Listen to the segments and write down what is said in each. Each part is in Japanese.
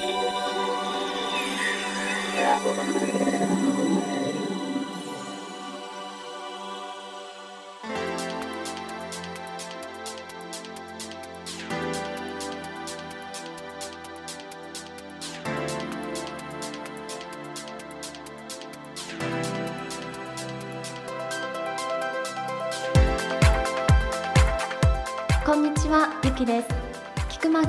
こんにちは、ゆきです。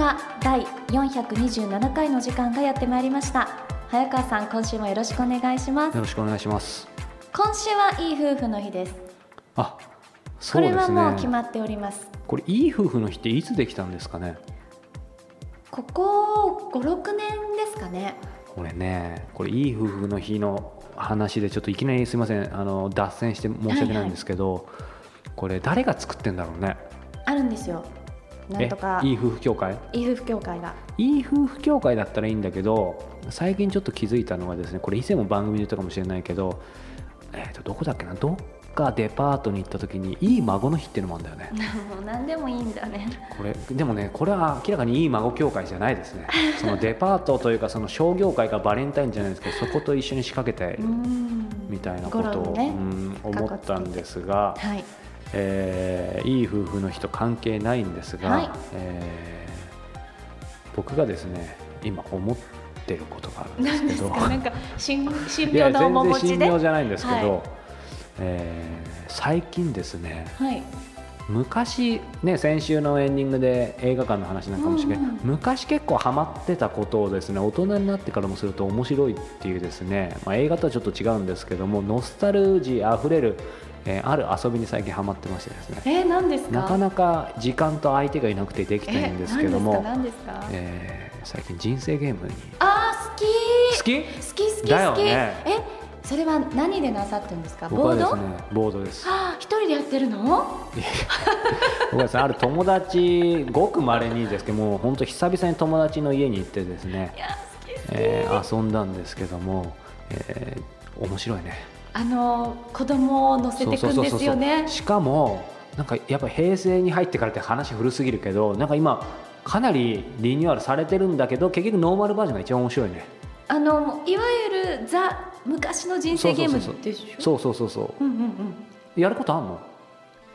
が第427回の時間がやってまいりました。早川さん、今週もよろしくお願いします。よろしくお願いします。今週はいい夫婦の日です。あ、こそうですれはもう決ね。まっております。これいい夫婦の日っていつできたんですかね？ここ5、6年ですかね。これね、これいい夫婦の日の話でちょっといきなりすみません、あの脱線して申し訳ないんですけど、これ誰が作ってんだろうね？あるんですよ。なんとかえいい夫婦協会？いい夫婦協会が。いい夫婦協会だったらいいんだけど、最近ちょっと気づいたのがですね、これ以前も番組で言ったかもしれないけど、えっ、とどこだっけな、どっかデパートに行った時にいい孫の日っていうのもあるんだよね。もう何でもいいんだね。これでもねこれは明らかにいい孫協会じゃないですね そのデパートというかその商業会がバレンタインじゃないですけどそこと一緒に仕掛けて うん。みたいなことを、ねうん思ったんですが、はい。えーいい夫婦の日と関係ないんですが、はいえー僕がですね今思ってることがあるん何でけどですすか？なんか 神神いや妙な面持全然ちで。神妙じゃないんですけど、はいえー最近ですねはい。昔ね先週のエンディングで映画館の話なんかもしれない、うんうん昔結構ハマってたことをですね大人になってからもすると面白いっていうですね、まあ、映画とはちょっと違うんですけどもノスタルジーあふれる、えーある遊びに最近ハマってましてですね。えー、何ですか？なかなか時間と相手がいなくてできないんですけども、えー、最近人生ゲームに。あー好き。好き？好き好き好き、ね。えそれは何でなさってるんですか？ボード僕はですねボード？です。はあ一人でやってるの？僕はですねある友達ごくまれにですけどもう本当久々に友達の家に行ってですねいやえー遊んだんですけども、えー面白いねあの子供を乗せていくんですよね。しかもなんかやっぱ平成に入ってからって話古すぎるけどなんか今かなりリニューアルされてるんだけど結局ノーマルバージョンが一番面白いね。あのいわゆるザ昔の人生ゲームでしょ？そうそうそうそううんうんうんやることあんの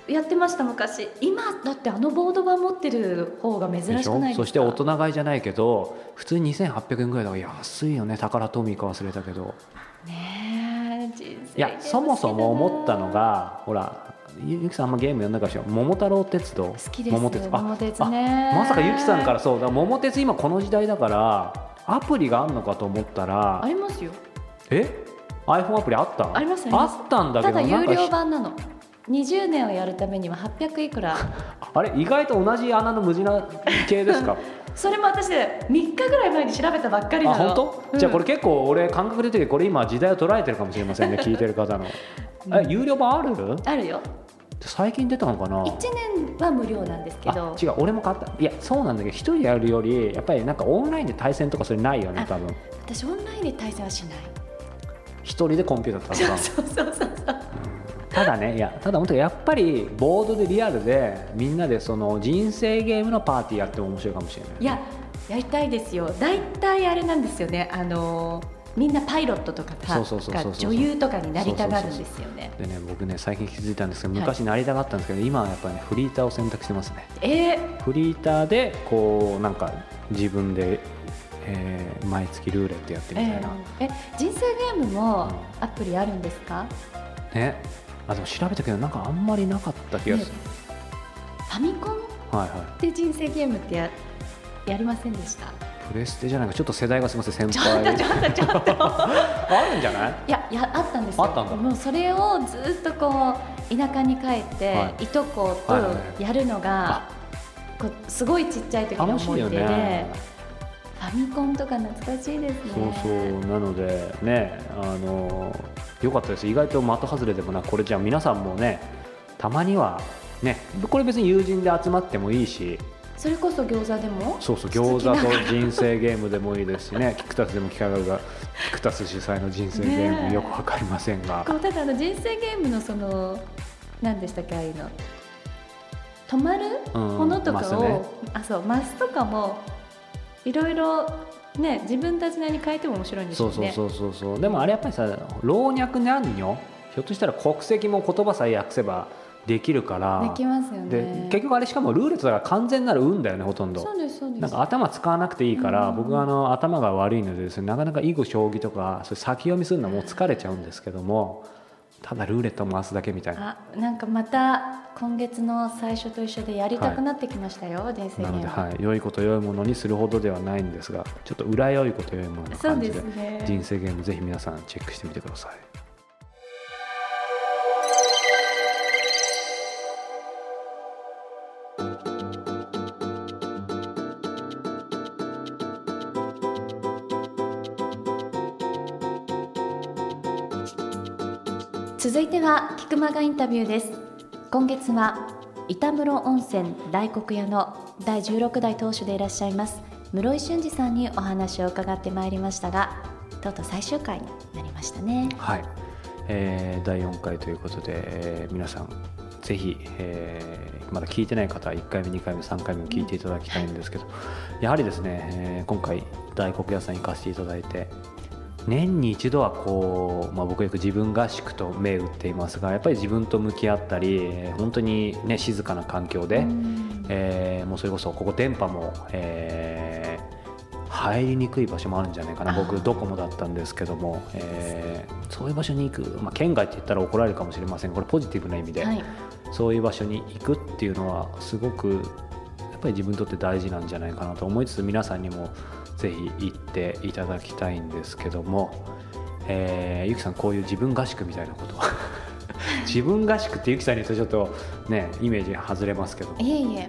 やってました昔今だってあのボード版持ってる方が珍しくないですかそして大人買いじゃないけど普通に2800円ぐらいだから安いよね宝トミーか忘れたけどねえいやそもそも思ったのがほらゆゆきさんあんまゲームやんないかしら桃太郎鉄道。好きです桃鉄。あ桃鉄ね。あまさかゆきさんからそうだ。桃鉄今この時代だからアプリがあんのかと思ったらありますよ。え？iPhone アプリあったありますあったんだけただ有料版なの。20年をやるためには800いくら。あれ意外と同じ穴の無地な系ですか？それも私で3日ぐらい前に調べたばっかりあなの。本当、うん。じゃあこれ結構俺感覚出ててこれ今時代を捉えてるかもしれませんね 聞いてる方の。え有料版ある？あるよ。最近出たのかな？1年は無料なんですけど。あ違う俺も買った。いやそうなんだけど一人でやるよりやっぱりなんかオンラインで対戦とかそれないよねあ多分。私オンラインで対戦はしない。一人でコンピューター戦うそうそうそうそうただねいやただ本当やっぱりボードでリアルでみんなでその人生ゲームのパーティーやっても面白いかもしれない。いややりたいですよ。大体あれなんですよね。あのみんなパイロットとか女優とかになりたがるんですよね。でね僕ね最近気づいたんですけどはい。昔なりたかったんですけど、今はやっぱりねフリーターを選択してますね。えー、フリーターでこうなんか自分で、えー毎月ルーレットやってみたいな、えー。え人生ゲームもうん。アプリあるんですか、ねあでも調べたけどなんかあんまりなかった気がする、ファミコンはいはい。で人生ゲームってややりませんでした？プレステじゃないか。ちょっと世代がすみません先ちょっと輩ちょっとちょっと。あるんじゃない？いやいやあったんですよ。あったんだ。もうそれをずっとこう田舎に帰って、はい。い、とことはいはい。はいやるのが、こうすごいちっちゃい時の思い出で、ね。ファミコンとか懐かしいですね。そうそう。なのでねあのよかったです。意外と的外れでもなくこれじゃあ皆さんもねたまにはねこれ別に友人で集まってもいいし。それこそ餃子でも？そうそう餃子と人生ゲームでもいいですしね。キクタスでも機会があるがキクタス主催の人生ゲームよくわかりませんが、ただあの人生ゲームのその何でしたっけああいうの。止まるうんものとかを、マスね。あそうマスとかもいろいろね自分たちなりに変えても面白いんでしょうね。そうそうそうそうでもあれやっぱりさ老若男女ひょっとしたら国籍も言葉さえ訳せばできるから。できますよね。で結局あれしかもルーレットだから完全なる運だよねほとんど。そうですそうです。なんか頭使わなくていいから、うん。僕はあの頭が悪いのでですねなかなか囲碁将棋とかそういう先読みするのはもう疲れちゃうんですけどもただルーレットを回すだけみたいな。あなんかまた今月の最初と一緒でやりたくなってきましたよ、人生なので、はい、良いこと良いものにするほどではないんですがちょっと裏良いこと良いものな感じでね。人生ゲームぜひ皆さんチェックしてみてください。続いては菊間がインタビューです。今月は板室温泉大黒屋の第16代当主でいらっしゃいます室井俊二さんにお話を伺ってまいりましたがとうとう最終回になりましたね。はい、えー第4回ということで、えー皆さんぜひ、えーまだ聞いてない方は1回目2回目3回目も聞いていただきたいんですけど、やはりですね、えー今回大黒屋さんに行かせていただいて年に一度はこう、まあ、僕よく自分合宿と銘打っていますがやっぱり自分と向き合ったりえー本当に、ね、静かな環境で、うん。えーもうそれこそここ電波も、えー入りにくい場所もあるんじゃないかな。僕ドコモだったんですけども、えーそういう場所に行く、まあ、県外って言ったら怒られるかもしれません。これポジティブな意味で、はい。そういう場所に行くっていうのはすごくやっぱり自分にとって大事なんじゃないかなと思いつつ皆さんにもぜひ行っていただきたいんですけども、えーゆきさんこういう自分合宿みたいなことは？自分合宿ってゆきさんに言うとちょっとねイメージ外れますけどいえいえ。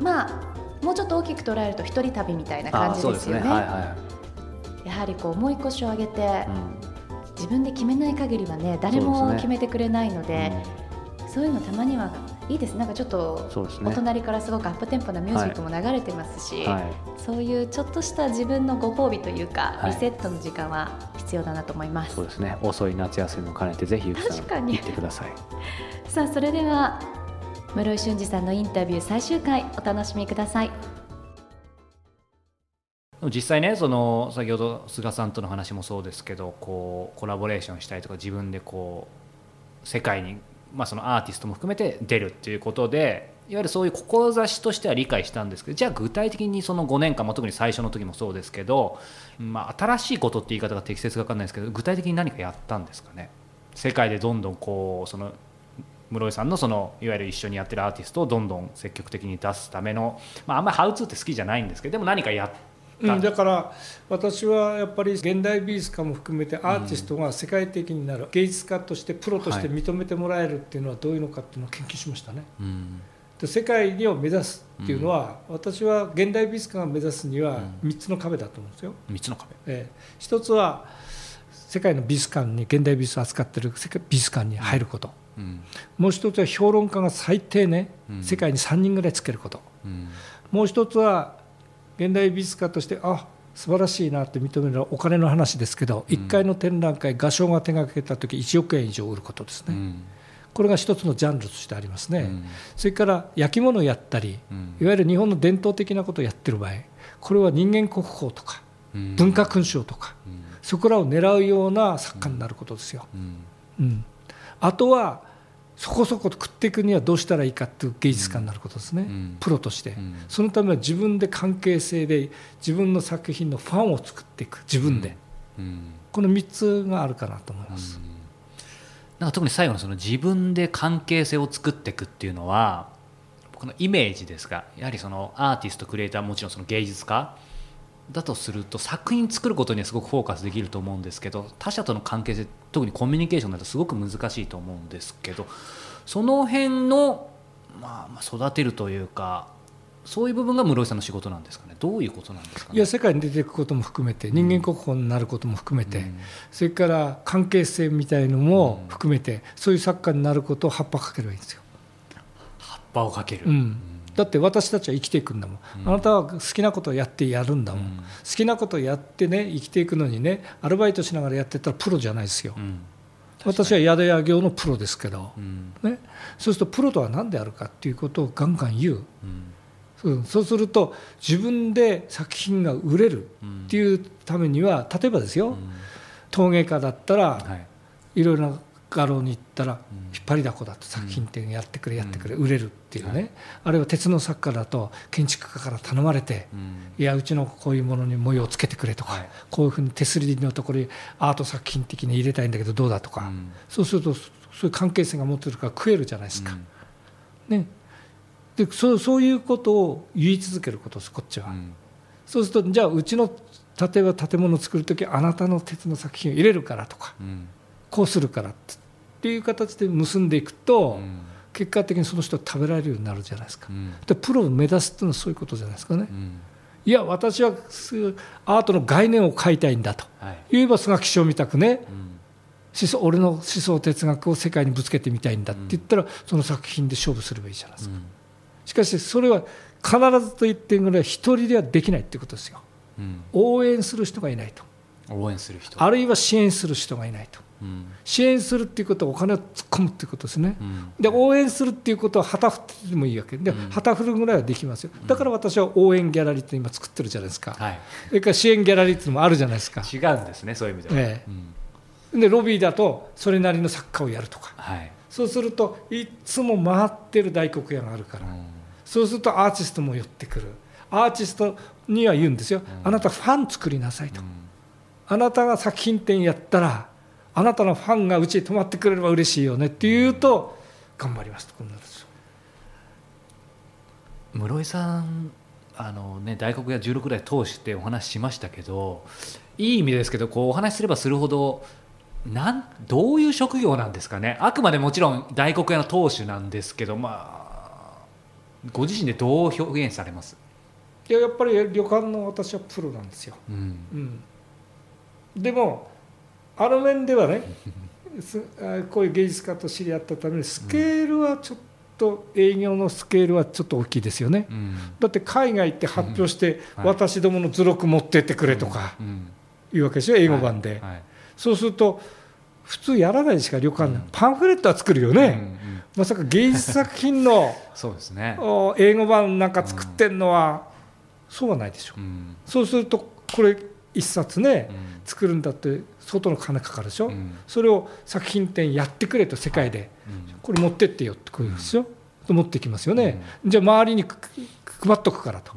まあもうちょっと大きく捉えると一人旅みたいな感じそうですよね。はいはやはりこう重い腰を上げて、い、うん。自分で決めない限りはね誰も決めてくれないのでそういうのたまにはいいです。なんかちょっとお隣からすごくアップテンポなミュージックも流れてますし、はい、そういうちょっとした自分のご褒美というか、はい。リセットの時間は必要だなと思います。そうですね。遅い夏休みも兼ねてぜひゆきさん確かに。行ってください。さあそれでは室井俊二さんのインタビュー最終回お楽しみください。実際ねその先ほど菅さんとの話もそうですけどこうコラボレーションしたりとか自分でこう世界に、まあ、そのアーティストも含めて出るっていうことでいわゆるそういう志としては理解したんですけどじゃあ具体的にその5年間、まあ、特に最初の時もそうですけど、まあ、新しいことって言い方が適切か分かんないですけど具体的に何かやったんですかね？世界でどんどんこうその室井さんのそのいわゆる一緒にやってるアーティストをどんどん積極的に出すための、まあ、あんまりハウツーって好きじゃないんですけどでも何かやっうん、だから私はやっぱり現代美術家も含めてアーティストが世界的になる、芸術家としてプロとして認めてもらえるっていうのはどういうのかっていうのを研究しましたね。うん。で世界を目指すっていうのは、私は現代美術家が目指すには3つの壁だと思うんですよ。3つの壁。ええ。一つは世界の美術館に現代美術を扱ってる世界美術館に入ること、うん。もう一つは評論家が最低ね、うん。世界に3人ぐらいつけること。うん。もう一つは現代美術家としてあ素晴らしいなって認めるのはお金の話ですけど、うん。1回の展覧会画商が手がけた時1億円以上売ることですね、うん。これが一つのジャンルとしてありますね、うん。それから焼き物をやったりうん。いわゆる日本の伝統的なことをやってる場合これは人間国宝とかうん。文化勲章とか、うん。そこらを狙うような作家になることですよ、うん。うん、あとはそこそこ食っていくにはどうしたらいいかっていう芸術家になることですね、うん。プロとして、うん。そのためは自分で関係性で自分の作品のファンを作っていく。自分で、うん。この3つがあるかなと思います、なんか特に最後のその自分で関係性を作っていくっていうのは僕のイメージですがやはりそのアーティストクリエイターもちろんその芸術家だとすると作品作ることにはすごくフォーカスできると思うんですけど他者との関係性特にコミュニケーションだとすごく難しいと思うんですけどその辺の、まあ、まあ育てるというかそういう部分が室井さんの仕事なんですかね？どういうことなんですかね？いや世界に出ていくことも含めて人間国宝になることも含めて、うん。それから関係性みたいのも含めて、そういう作家になることを葉っぱかければいいんですよ、葉っぱをかける、うんだって私たちは生きていくんだもん、うん。あなたは好きなことをやってやるんだもん、うん。好きなことをやってね生きていくのにねアルバイトしながらやってたらプロじゃないですよ、うん。私は宿屋業のプロですけど、うん。ね、そうするとプロとは何であるかっていうことをガンガン言う。うん。そうすると自分で作品が売れるっていうためには例えばですよ、陶芸家だったら、はい。いろいろな画廊に行ったらうん。引っ張りだこだと作品展やってくれやってくれ売れるっていうね、あるいは鉄の作家だと建築家から頼まれてうん。いやうちのこういうものに模様をつけてくれとか、はい。こういうふうに手すりのところにアート作品的に入れたいんだけどどうだとか、うん。そうするとそういう関係性が持ってるから食えるじゃないですか、ね、でそうそういうことを言い続けることですこっちは、うん。そうするとじゃあうちの例えば建物を作る時あなたの鉄の作品を入れるからとかうんこうするからっていう形で結んでいくと、うん。結果的にその人は食べられるようになるじゃないですか、うん。でプロを目指すっていうのはそういうことじゃないですかね、うん。いや私はすアートの概念を変えたいんだと。はい。言えば菅木匠みたくね。うん。思想俺の思想哲学を世界にぶつけてみたいんだって言ったら、その作品で勝負すればいいじゃないですか、しかしそれは必ずと言っていいぐらい一人ではできないっていうことですよ。うん。応援する人がいないと。応援する人。あるいは支援する人がいないと。うん支援するっていうことはお金を突っ込むっていうことですね、うん。で応援するっていうことは旗振ってもいいわけ。で、うん。旗振るぐらいはできますよ。だから私は応援ギャラリーって今作ってるじゃないですか、はい。それから支援ギャラリーっていうのもあるじゃないですか。違うんですねそういう意味では。でロビーだとそれなりの作家をやるとか。はい。そうするといつも回ってる大黒屋があるから、うん。そうするとアーティストも寄ってくる。アーティストには言うんですよ、あなたファン作りなさいと、あなたが作品展やったらあなたのファンがうちに泊まってくれれば嬉しいよねって言うと頑張りますとこうなですよ。室井さんあの、ね、大黒屋16代通してお話ししましたけどいい意味ですけどこうお話しすればするほどなんどういう職業なんですかね。あくまでもちろん大黒屋の当主なんですけどまあご自身でどう表現されます、いややっぱり旅館の私はプロなんですよ、うん。うん、でもあの面ではねこういう芸術家と知り合ったためにスケールはちょっと営業のスケールはちょっと大きいですよね。うん。だって海外行って発表してはい。私どもの図録持ってってくれとかうん。いうわけですよ英語版で、はい。はい。そうすると普通やらないしか旅館、うん。パンフレットは作るよね、うんうん。まさか芸術作品の そうですね、お英語版なんか作ってんのは、そうはないでしょ。うん。そうするとこれ一冊ね、うん。作るんだって相当の金かかるでしょ、うん。それを作品展やってくれと世界で、うん。これ持ってってよってこういうんですよ、と持ってきますよね、じゃあ周りにく配っとくからと。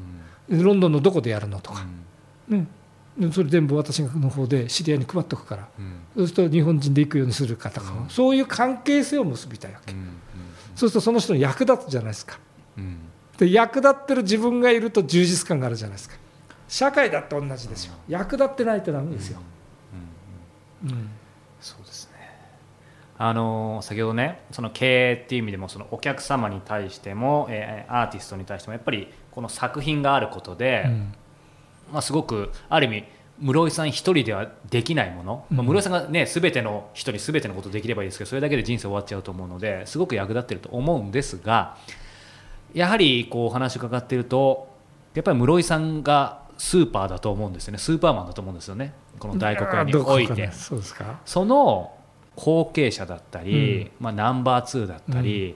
うん。ロンドンのどこでやるのとか、うん。ね、でそれ全部私の方で知り合いに配っとくから。うん。そうすると日本人で行くようにするかとか、うん。そういう関係性を結びたいわけ、うん。そうするとその人に役立つじゃないですか。うん。で役立ってる自分がいると充実感があるじゃないですか社会だって同じですよ役立ってないとダメですよ、うん。そうですね。あの先ほどねその経営っていう意味でもそのお客様に対しても、えーアーティストに対してもやっぱりこの作品があることで、うん。まあ、すごくある意味室井さん一人ではできないもの、まあ、うん室井さんがね全ての人に全てのことできればいいですけどそれだけで人生終わっちゃうと思うのですごく役立ってると思うんですがやはりこうお話伺っているとやっぱり室井さんがスーパーだと思うんですよね。スーパーマンだと思うんですよねこの大黒屋において。そうですか。その後継者だったり、うん。まあ、ナンバー2だったり、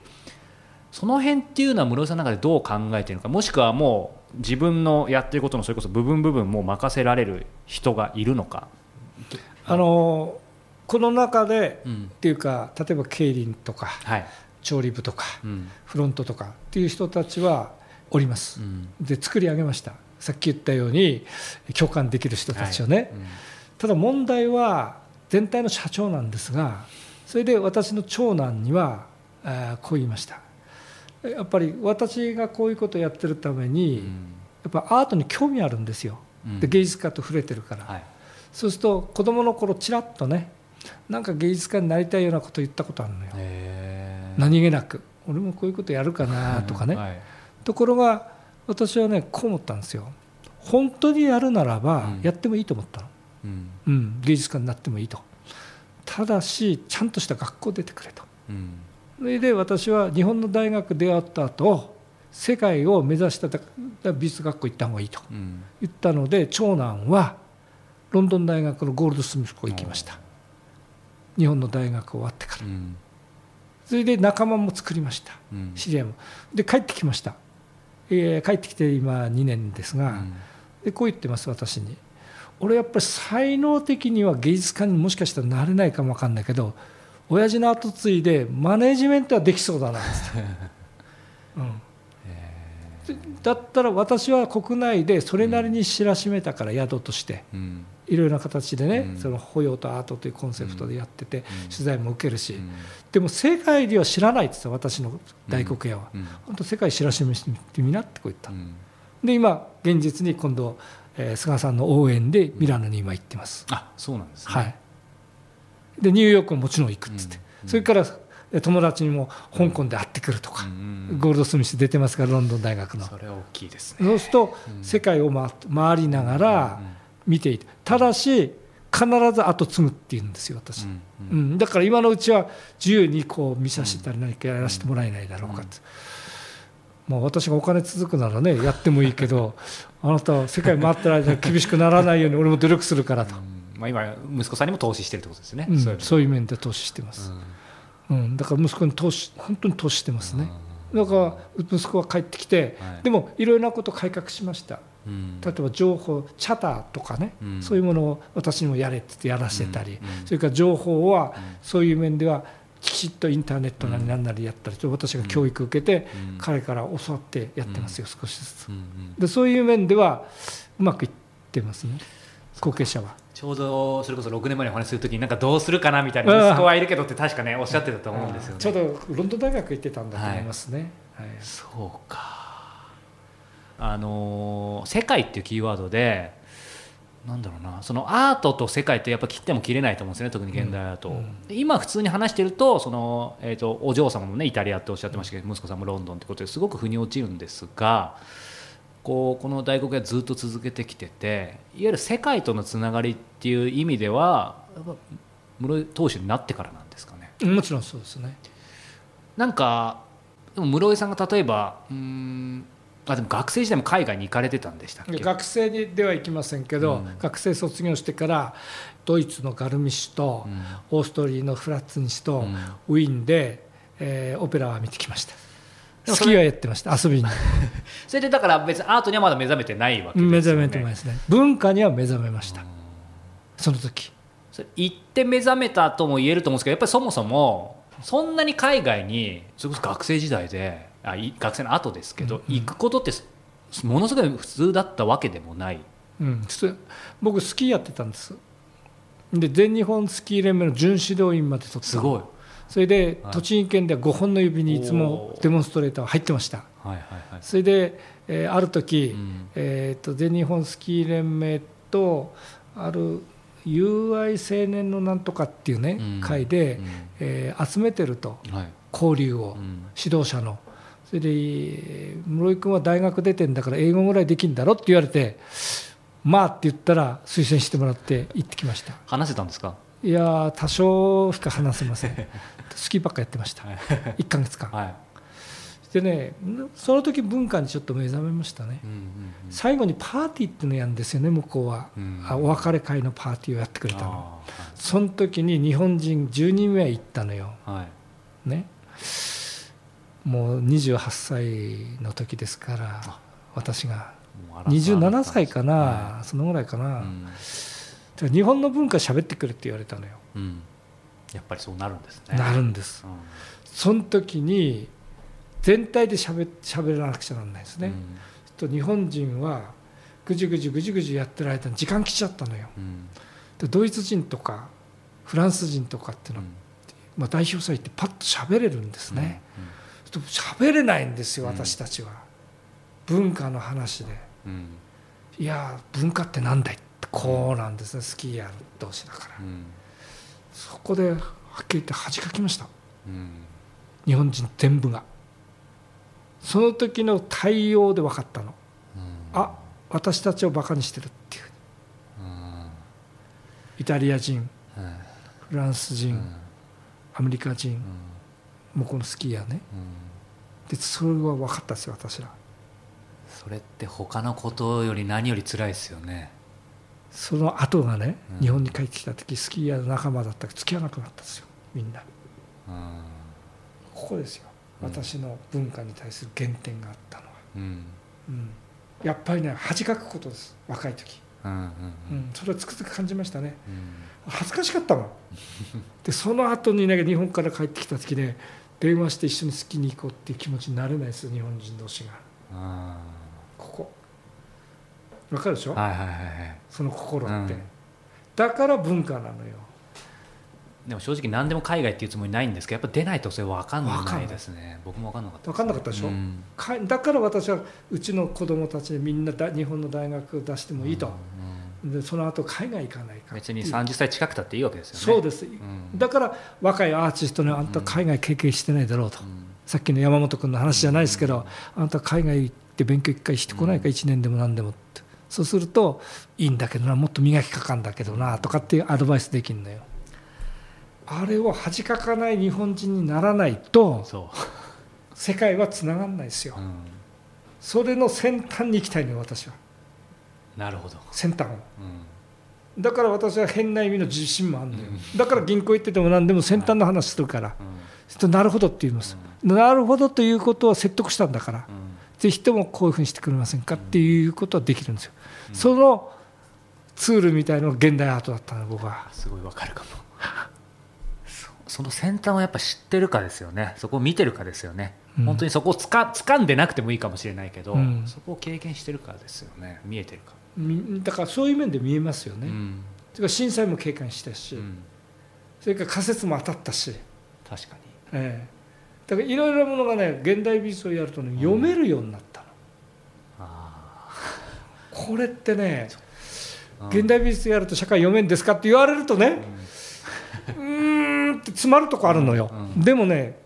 その辺っていうのは室井さんの中でどう考えているのかもしくはもう自分のやってることのそれこそ部分部分もう任せられる人がいるのか。あのこの中で、うん。っていうか例えば競輪とかはい。調理部とかうん。フロントとかっていう人たちはおります、うん。で作り上げました。さっき言ったように共感できる人たちをね、はいただ問題は全体の社長なんですがそれで私の長男にはこう言いました。やっぱり私がこういうことをやってるためうに、ん。やっぱアートに興味あるんですよ。うん。で芸術家と触れてるから、はい。そうすると子供の頃ちらっとねなんか芸術家になりたいようなこと言ったことあるのよ、何気なく。俺もこういうことやるかなとかね、はい。ところが私はねこう思ったんですよ。本当にやるならばうん。やってもいいと思ったの、うんうん、芸術家になってもいいと。ただしちゃんとした学校出てくれと。うん。それで私は日本の大学出会った後世界を目指した美術学校行った方がいいとうん。言ったので長男はロンドン大学のゴールドスミス校行きました。日本の大学終わってから。うん。それで仲間も作りました。うん。知り合いも。で帰ってきました。えー帰ってきて今2年ですが、うん。でこう言ってます私に俺やっぱり才能的には芸術家にもしかしたらなれないかもわかんないけど親父の後継いでマネジメントはできそうだなって、うん、でだったら私は国内でそれなりに知らしめたから宿としてうん。いろいろな形でね、うん。その保養とアートというコンセプトでやってて、ん。取材も受けるし、うん。でも世界では知らないって言ってた私の大黒屋は、うん。本当世界知らしめてみなってこう言った、うん。で今現実に今度、えー菅さんの応援でミラノに今行ってます、あそうなんですね。はい、でニューヨークももちろん行くっつって、うんそれからえー友達にも香港で会ってくるとか、うんゴールドスミス出てますからロンドン大学の。それは大きいですね。そうするとうん世界を回回りながら見ていてただし必ず後継ぐっていうんですよ私、うんううんん、だから今のうちは自由にこう見させたり何かやらせてもらえないだろうかって、まあ、私がお金続くならねやってもいいけど あなたは世界回ってる間に厳しくならないように俺も努力するからと、うん。まあ、今息子さんにも投資してるってことですね、うんそういうそういう面で投資してます、うん、だから息子に投資本当に投資してますね、だから息子は帰ってきて、はい。でもいろいろなこと改革しました。うん。例えば情報チャターとかね、うん。そういうものを私にもやれって言ってやらせてたり、うん。うん。それから情報はそういう面ではきちっとインターネットなり何なりやったりと私が教育受けてうん。彼から教わってやってますよ少しずつ。でそういう面ではうまくいってますね後継者は。ちょうどそれこそ6年前にお話しするときになんかどうするかなみたいな息子はいるけどって確かねおっしゃってたと思うんですよね。ちょうどロンドン大学行ってたんだと思いますね、はい。そうか。あのー世界っていうキーワードでなんだろうな。そのアートと世界ってやっぱ切っても切れないと思うんですよね特に現代アート、うん。で今普通に話してるとその、えー、とお嬢様もねイタリアっておっしゃってましたけど息子さんもロンドンってことですごく腑に落ちるんですがこうこの大黒屋ずっと続けてきてていわゆる世界とのつながりっていう意味ではやっぱ室井投手になってからなんですかね。もちろんそうですね。なんかでも室井さんが例えばうーんあでも学生時代も海外に行かれてたんでしたっけ？学生にでは行きませんけど、うん。学生卒業してからドイツのガルミッシュと、うん。オーストリーのフラッツにしと、うん。ウィーンで、えーオペラは見てきました。でもそれスキーはやってました。遊びに。それでだから別にアートにはまだ目覚めてないわけですよね。目覚めてますね。文化には目覚めました。その時。それ行って目覚めたとも言えると思うんですけどやっぱりそもそもそんなに海外にそれこそ学生時代であい学生の後ですけど、行くことってものすごい普通だったわけでもない、うん、ちょっと僕スキーやってたんです。で全日本スキー連盟の準指導員まで取った。すごい。それではい。栃木県では5本の指にいつもデモンストレーターは入ってました。はいはいはい。それで、えーある時、うん。えー、と全日本スキー連盟とある友愛青年のなんとかっていうね、うん。会で、うん。えー集めてると。はい。交流を、うん。指導者のそれでえー室井君は大学出てんだから英語ぐらいできんだろって言われてまあって言ったら推薦してもらって行ってきました。話せたんですか？いやー多少しか話せません。スキーばっかやってました。1ヶ月間。はい、でねその時文化にちょっと目覚めましたね。うんうんうん。最後にパーティーっていうのやるんですよね向こうは、うん。あお別れ会のパーティーをやってくれたの。あその時に日本人10人目行ったのよ。ーはい。ねもう28歳の時ですから私が。もう荒さ27歳かな、はそのぐらいかな、うん。で日本の文化喋ってくれって言われたのよ、うん。やっぱりそうなるんですね。なるんです。うん。その時に全体で喋喋らなくちゃならないですね、と日本人はぐじゅぐじゅぐじゅぐじゅやってる間に時間来ちゃったのよ。ドイツ人とかフランス人とかっていうのは、まあ、代表祭ってパッと喋れるんですね、と喋れないんですようん。私たちは、文化の話で。いや文化ってなんだいってこうなんですね。スキーヤー同士だから。うん。そこではっきり言って恥かきました。うん。日本人全部が。その時の対応で分かったの。うん。あ私たちをバカにしてるっていう。うん。イタリア人うんフランス人、うん。アメリカ人うん。向こうのスキーヤーね。うんでそれは分かったですよ私らそれって他のことより何より辛いですよね。その後がね、うん。日本に帰ってきた時スキーヤーの仲間だったけど付き合わなくなったんですよみんな。うん。ここですよ。うん。私の文化に対する原点があったのは、ううん。うん、やっぱりね恥かくことです若い時、うんうんううんん、それはつくづく感じましたね。うん。恥ずかしかったもん。でその後にね日本から帰ってきた時ね電話して一緒に好きに行こうっていう気持ちになれないですよ日本人同士が。あここ。わかるでしょ、ーはいはいはいはい。その心って、うん。だから文化なのよ。でも正直何でも海外っていうつもりないんですけどやっぱ出ないとそれ分かん分かんないですね。僕も分かんなかった分かんなかったでしょ？うん。かだから私はうちの子供たちにみんなだ日本の大学を出してもいいと、うんでその後海外行かないか別に30歳近くたっていいわけですよね。そうです、ん。だから若いアーティストにあんた海外経験してないだろうと、うん。さっきの山本君の話じゃないですけど、あんた海外行って勉強一回してこないか、1年でも何でもって。そうするといいんだけどなもっと磨きかかんだけどなとかっていうアドバイスできるのよ。あれを恥かかない日本人にならないとそ世界はつながんないですよ。う、うん。それの先端に行きたいのよ私はなるほど。先端を。うん。だから私は変な意味の自信もあるのよ、うん。だから銀行行ってても何でも先端の話するから、うんなるほどって言います、なるほどということは説得したんだから、うん。ぜひともこういうふうにしてくれませんかっていうことはできるんですよ、そのツールみたいのが現代アートだったの僕はすごいわかるかも。そその先端をやっぱ知ってるかですよね。そこを見てるかですよね、うん。本当にそこをつか掴んでなくてもいいかもしれないけど、うん。そこを経験してるかですよね。見えてるか、みだからそういう面で見えますよね、うん。それから震災も経験したし、うん。それから仮説も当たったし、確かに。ええ。だからいろいろなものがね現代美術をやるとね読めるようになったの、あこれってねー現代美術やると社会読めんですかって言われるとねうーんって詰まるとこあるのよ、うん。でもね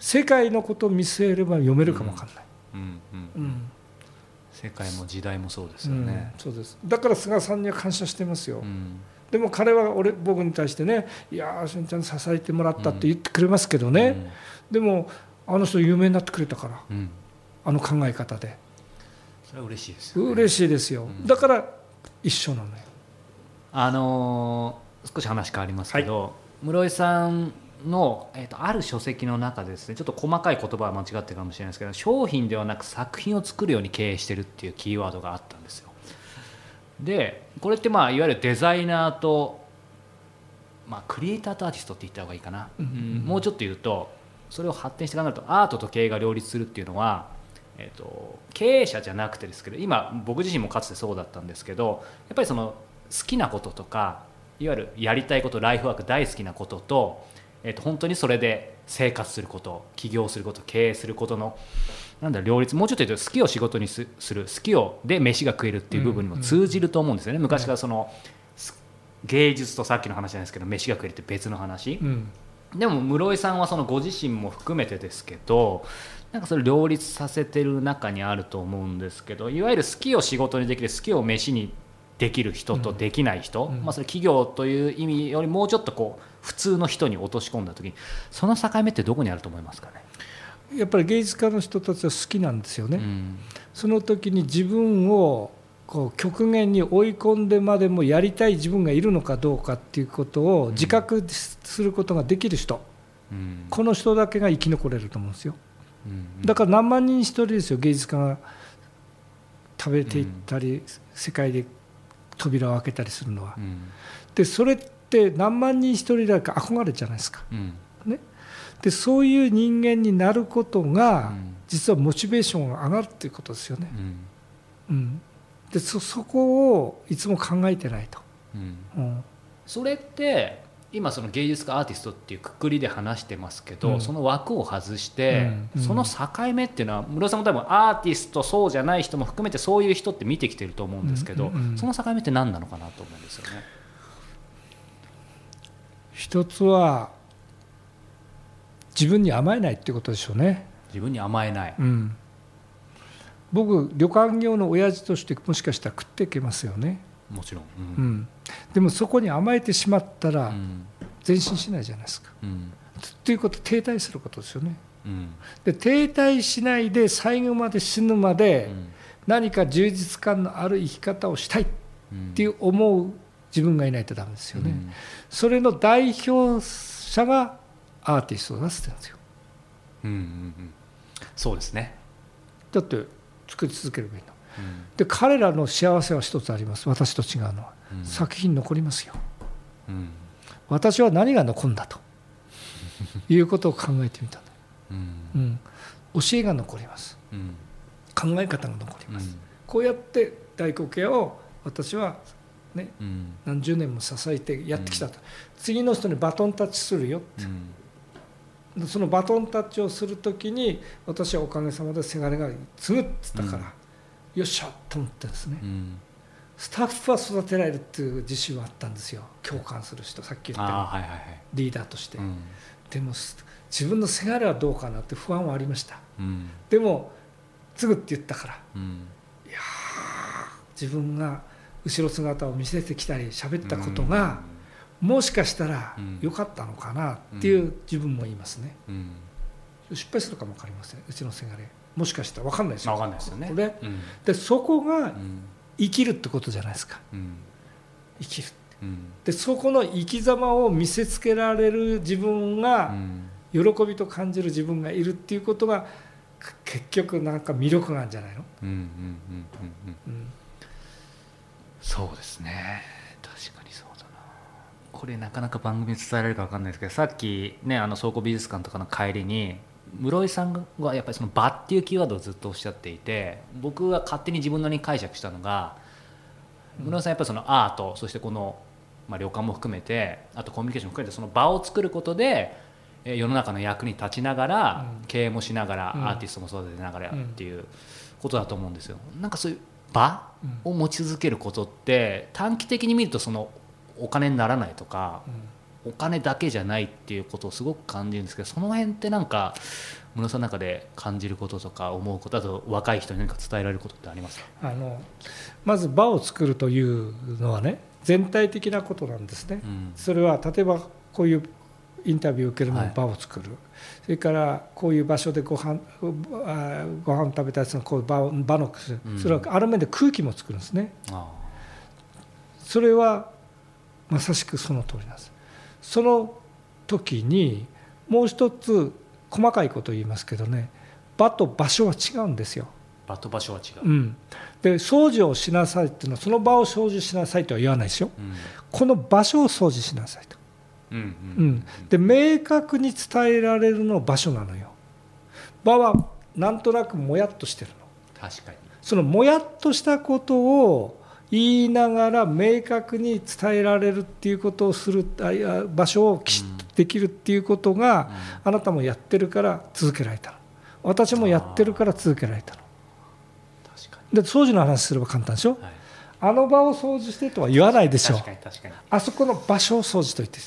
世界のことを見据えれば読めるかもわかんない、うん。うん。うん世界も時代もそうですうんよね、そうです。だから菅さんには感謝してますよ、うん。でも彼は俺僕に対してね「いやーしんちゃん支えてもらった」って言ってくれますけどね、でもあの人有名になってくれたからうん。うんあの考え方で。それは嬉しいですよね。嬉しいですよ、うん。だから一緒なのよ。あのー少し話変わりますけど、室井さんの、えー、とある書籍の中でですねちょっと細かい言葉は間違ってるかもしれないですけど商品ではなく作品を作るように経営してるっていうキーワードがあったんですよ。でこれってまあいわゆるデザイナーと、まあ、クリエイターとアーティストって言った方がいいかな、うんうんもうちょっと言うとそれを発展して考えるとアートと経営が両立するっていうのはえー、と経営者じゃなくてですけど今僕自身もかつてそうだったんですけどやっぱりその好きなこととかいわゆるやりたいことライフワーク大好きなことと,、えー、と本当にそれで生活すること起業すること経営することのなんだ両立もうちょっと言うと好きを仕事にすする好きをで飯が食えるっていう部分にも通じると思うんですよね、昔からそのす芸術とさっきの話じゃないですけど飯が食えるって別の話、うん。でも室井さんはそのご自身も含めてですけどなんかそれ両立させてる中にあると思うんですけどいわゆる好きを仕事にできる好きを飯にできる人とできない人、うん。まあ、それ企業という意味よりもうちょっとこう普通の人に落とし込んだ時にその境目ってどこにあると思いますかね？やっぱり芸術家の人たちは好きなんですよね、うん。その時に自分をこう極限に追い込んでまでもやりたい自分がいるのかどうかっていうことを自覚することができる人、うん。この人だけが生き残れると思うんですよ。うん。だから何万人一人ですよ芸術家が食べていったり、世界で扉を開けたりするのは。うん。でそれって何万人一人だか憧れじゃないですか。うん。でそういう人間になることが、うん。実はモチベーションが上がるっていうことですよね、うん。うん、でそそこをいつも考えてないと、うん。うん。それって今その芸術家アーティストっていうくくりで話してますけど、うん。その枠を外して、うん。その境目っていうのは室井さんも多分アーティストそうじゃない人も含めてそういう人って見てきてると思うんですけど、その境目って何なのかなと思うんですよね。一つは自分に甘えないってことでしょうね、自分に甘えない、うん、僕旅館業の親父としてもしかしたら食っていけますよね、もちろん、ううん。ん、でもそこに甘えてしまったらうん。前進しないじゃないですか。うん。ということ停滞することですよね。うん。で停滞しないで最後まで死ぬまでうん。何か充実感のある生き方をしたいっうんていう思う自分がいないとダメですよね。うん。それの代表者がアーティストだっつってんですよ。うんうんうん。そうですね。だって作り続ければいいので彼らの幸せは一つあります。私と違うのは、うん作品残りますよ。うん私は何が残るんだと。いうことを考えてみたんだ、うん。うん、教えが残ります。考え方が残ります、こうやって大黒屋を私は、ね、何十年も支えてやってきたと、次の人にバトンタッチするようんそのバトンタッチをするときに私はおかげさまでせがれが継ぐっつったから、よっしゃと思ってですね、うん。スタッフは育てられるっていう自信はあったんですよ。共感する人さっき言ったはいはいはい。リーダーとして、うん。でもす自分のせがれはどうかなって不安はありました。うん。でも継ぐって言ったから。うん。自分が後ろ姿を見せてきたり喋ったことが、もしかしたらうん。良かったのかなっていう自分も言いますね。うん。失敗するかも分かりません。うちのせがれもしかしたら分かんないですよ。まあわかんないですよね。これ。うん。でそこがうん。生きるってことじゃないですか。うん。生きるうん。でそこの生き様を見せつけられる自分うがん。喜びと感じる自分がいるっていうことがか結局なんか魅力なんじゃないの、そうですね。確かにそうだな。これなかなか番組で伝えられるか分かんないですけどさっきねあの倉庫美術館とかの帰りに室井さんはやっぱりその「場」っていうキーワードをずっとおっしゃっていて僕は勝手に自分なりに解釈したのが室井さんやっぱりそのアートそしてこの、まあ、旅館も含めてあとコミュニケーションも含めてその場を作ることでえー世の中の役に立ちながら、うん。経営もしながら、うん。アーティストも育てながらっていうことだと思うんですよ。なんかそういう場うん。を持ち続けることって短期的に見るとそのお金にならないとかお金だけじゃないっていうことをすごく感じるんですけどその辺ってなんか室さんの中で感じることとか思うことあと若い人に何か伝えられることってありますか？あのまず場を作るというのはね全体的なことなんですね、うん。それは例えばこういうインタビューを受けるの場を作る、それからこういう場所でご飯あご飯食べたやつのこう場を場のうん。それはある面で空気も作るんですね。あ。それはまさしくその通りなんですその時にもう一つ細かいことを言いますけどね。場と場所は違うんですよ。あ場と場所は違う、うん、で掃除をしなさいっていうのはその場を掃除しなさいとは言わないですよ。うん。この場所を掃除しなさいと、うん。うん、で明確に伝えられるのは場所なのよ。場はなんとなくもやっとしてるの。確かに。そのもやっとしたことを言いながら明確に伝えられるっていうことをする場所をきちっとできるっていうことが、あなたもやってるから続けられたの。私もやってるから続けられたの。確かで掃除の話すれば簡単でしょ？に、はい、あの場を掃除してとは言わないでしょ。あそこの場所を掃除と言って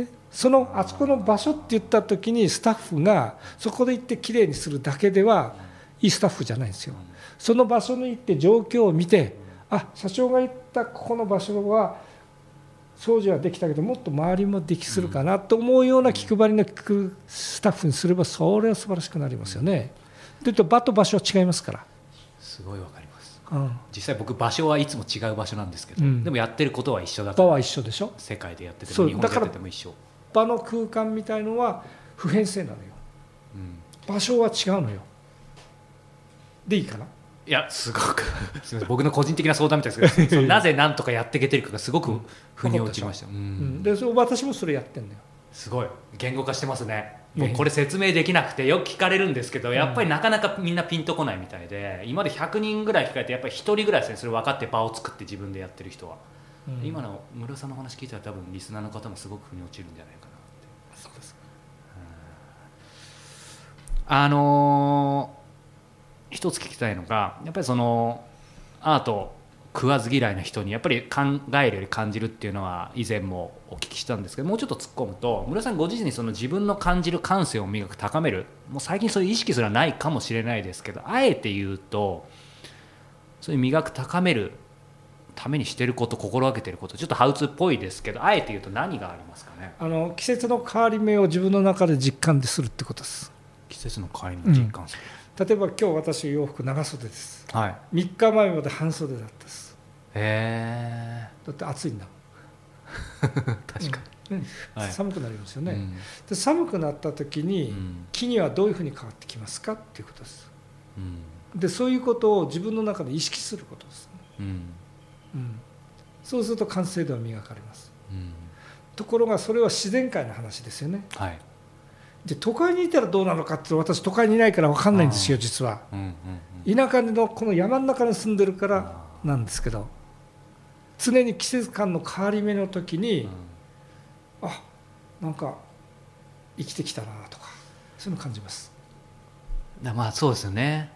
ね、そのあそこの場所って言った時にスタッフがそこで行ってきれいにするだけではいいスタッフじゃないんですよ。その場所に行って状況を見てあ社長が言ったここの場所は掃除はできたけどもっと周りもできするかなと思うような気配りのスタッフにすればそれは素晴らしくなりますよね。というと場と場所は違いますから、すごいわかります。うん、実際僕場所はいつも違う場所なんですけど、うん。でもやってることは一緒だから場は一緒でしょ？世界でやってても日本でやってても一緒、場の空間みたいのは普遍性なのよ。うん、場所は違うのよ。でいいかな？いやすごく。すみません。僕の個人的な相談みたいですけど なぜなんとかやっていけてるかがすごく腑に落ちました、う。ん。うん、でそれ私もそれやってんだよ。すごい。言語化してますね。これ説明できなくてよく聞かれるんですけどやっぱりなかなかみんなピンとこないみたいで今まで100人ぐらい聞かれてやっぱり1人ぐらいですねそれ分かって場を作って自分でやってる人は、うん。今の室さんの話聞いたら多分リスナーの方もすごく腑に落ちるんじゃないかなって。そうですあのー一つ聞きたいのがやっぱりそのアート食わず嫌いな人にやっぱり考えるより感じるっていうのは以前もお聞きしたんですけどもうちょっと突っ込むと村さんご自身にその自分の感じる感性を磨く高めるもう最近そういう意識すらないかもしれないですけどあえて言うとそういう磨く高めるためにしてること心がけてることちょっとハウツーっぽいですけどあえて言うと何がありますかね？あの季節の変わり目を自分の中で実感でするってことです。季節の変わり目を実感する、例えば今日私洋服長袖です。はい。3日前まで半袖だったです。へだって暑いんだえ 確かもん、ね。はい。寒くなりますよに、ね、で寒くなった時に、うん。木にはどういうふうに変わってきますかっていうことです。うん。でそういうことを自分の中で意識することです。ね、うん。うん、そうすると完成度は磨かれます。うん。ところがそれは自然界の話ですよね。はいで都会にいたらどうなのかって私都会にいないから分かんないんですよ実は。うんうん田舎のこの山の中に住んでるからなんですけど常に季節感の変わり目の時に、あなんか生きてきたなとかそういうの感じます。だまあそうですよね。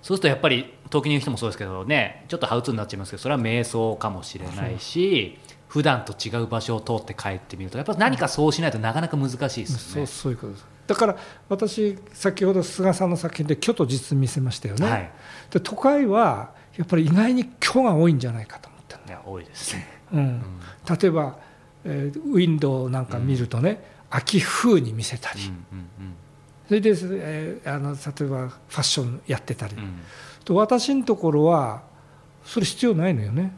そうするとやっぱり東京にいる人もそうですけどねちょっとハウツーになっちゃいますけどそれは瞑想かもしれないし普段と違う場所を通って帰ってみるとやっぱ何かそうしないとなかなか難しいですそうよね。そういうことです。だから私先ほど菅さんの作品で虚と実見せましたよね、はい、で都会はやっぱり意外に虚が多いんじゃないかと思ってるいや多いですね。うん。うん。例えば、えーウィンドウなんか見るとね、秋風に見せたり、うんうんそれで、えーあの例えばファッションやってたり、うん。うんと私のところはそれ必要ないのよね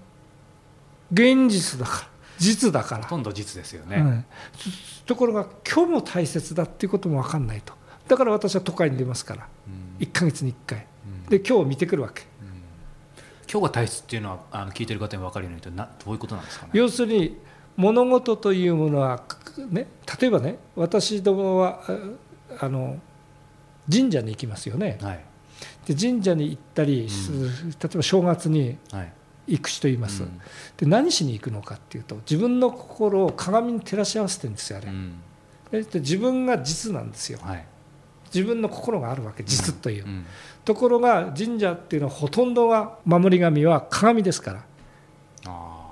現実だから実だから。ほとんど実ですよね。うん、ところが今日も大切だっていうことも分かんないと。だから私は都会に出ますからうん。1か月に1回。うん。で今日見てくるわけ。今日が大切っていうのはあの聞いてる方に分かるように言うとなどういうことなんですかね？要するに物事というものは、ね、例えばね私どもはああの神社に行きますよね。はい。で神社に行ったり、す例えば正月にはい。行く人います、うん。で何しに行くのかっていうと自分の心を鏡に照らし合わせてるんですよあれ、うん。でで自分が実なんですよ。はい。自分の心があるわけ実という、うん。ところが神社っていうのはほとんどが守り神は鏡ですから。あ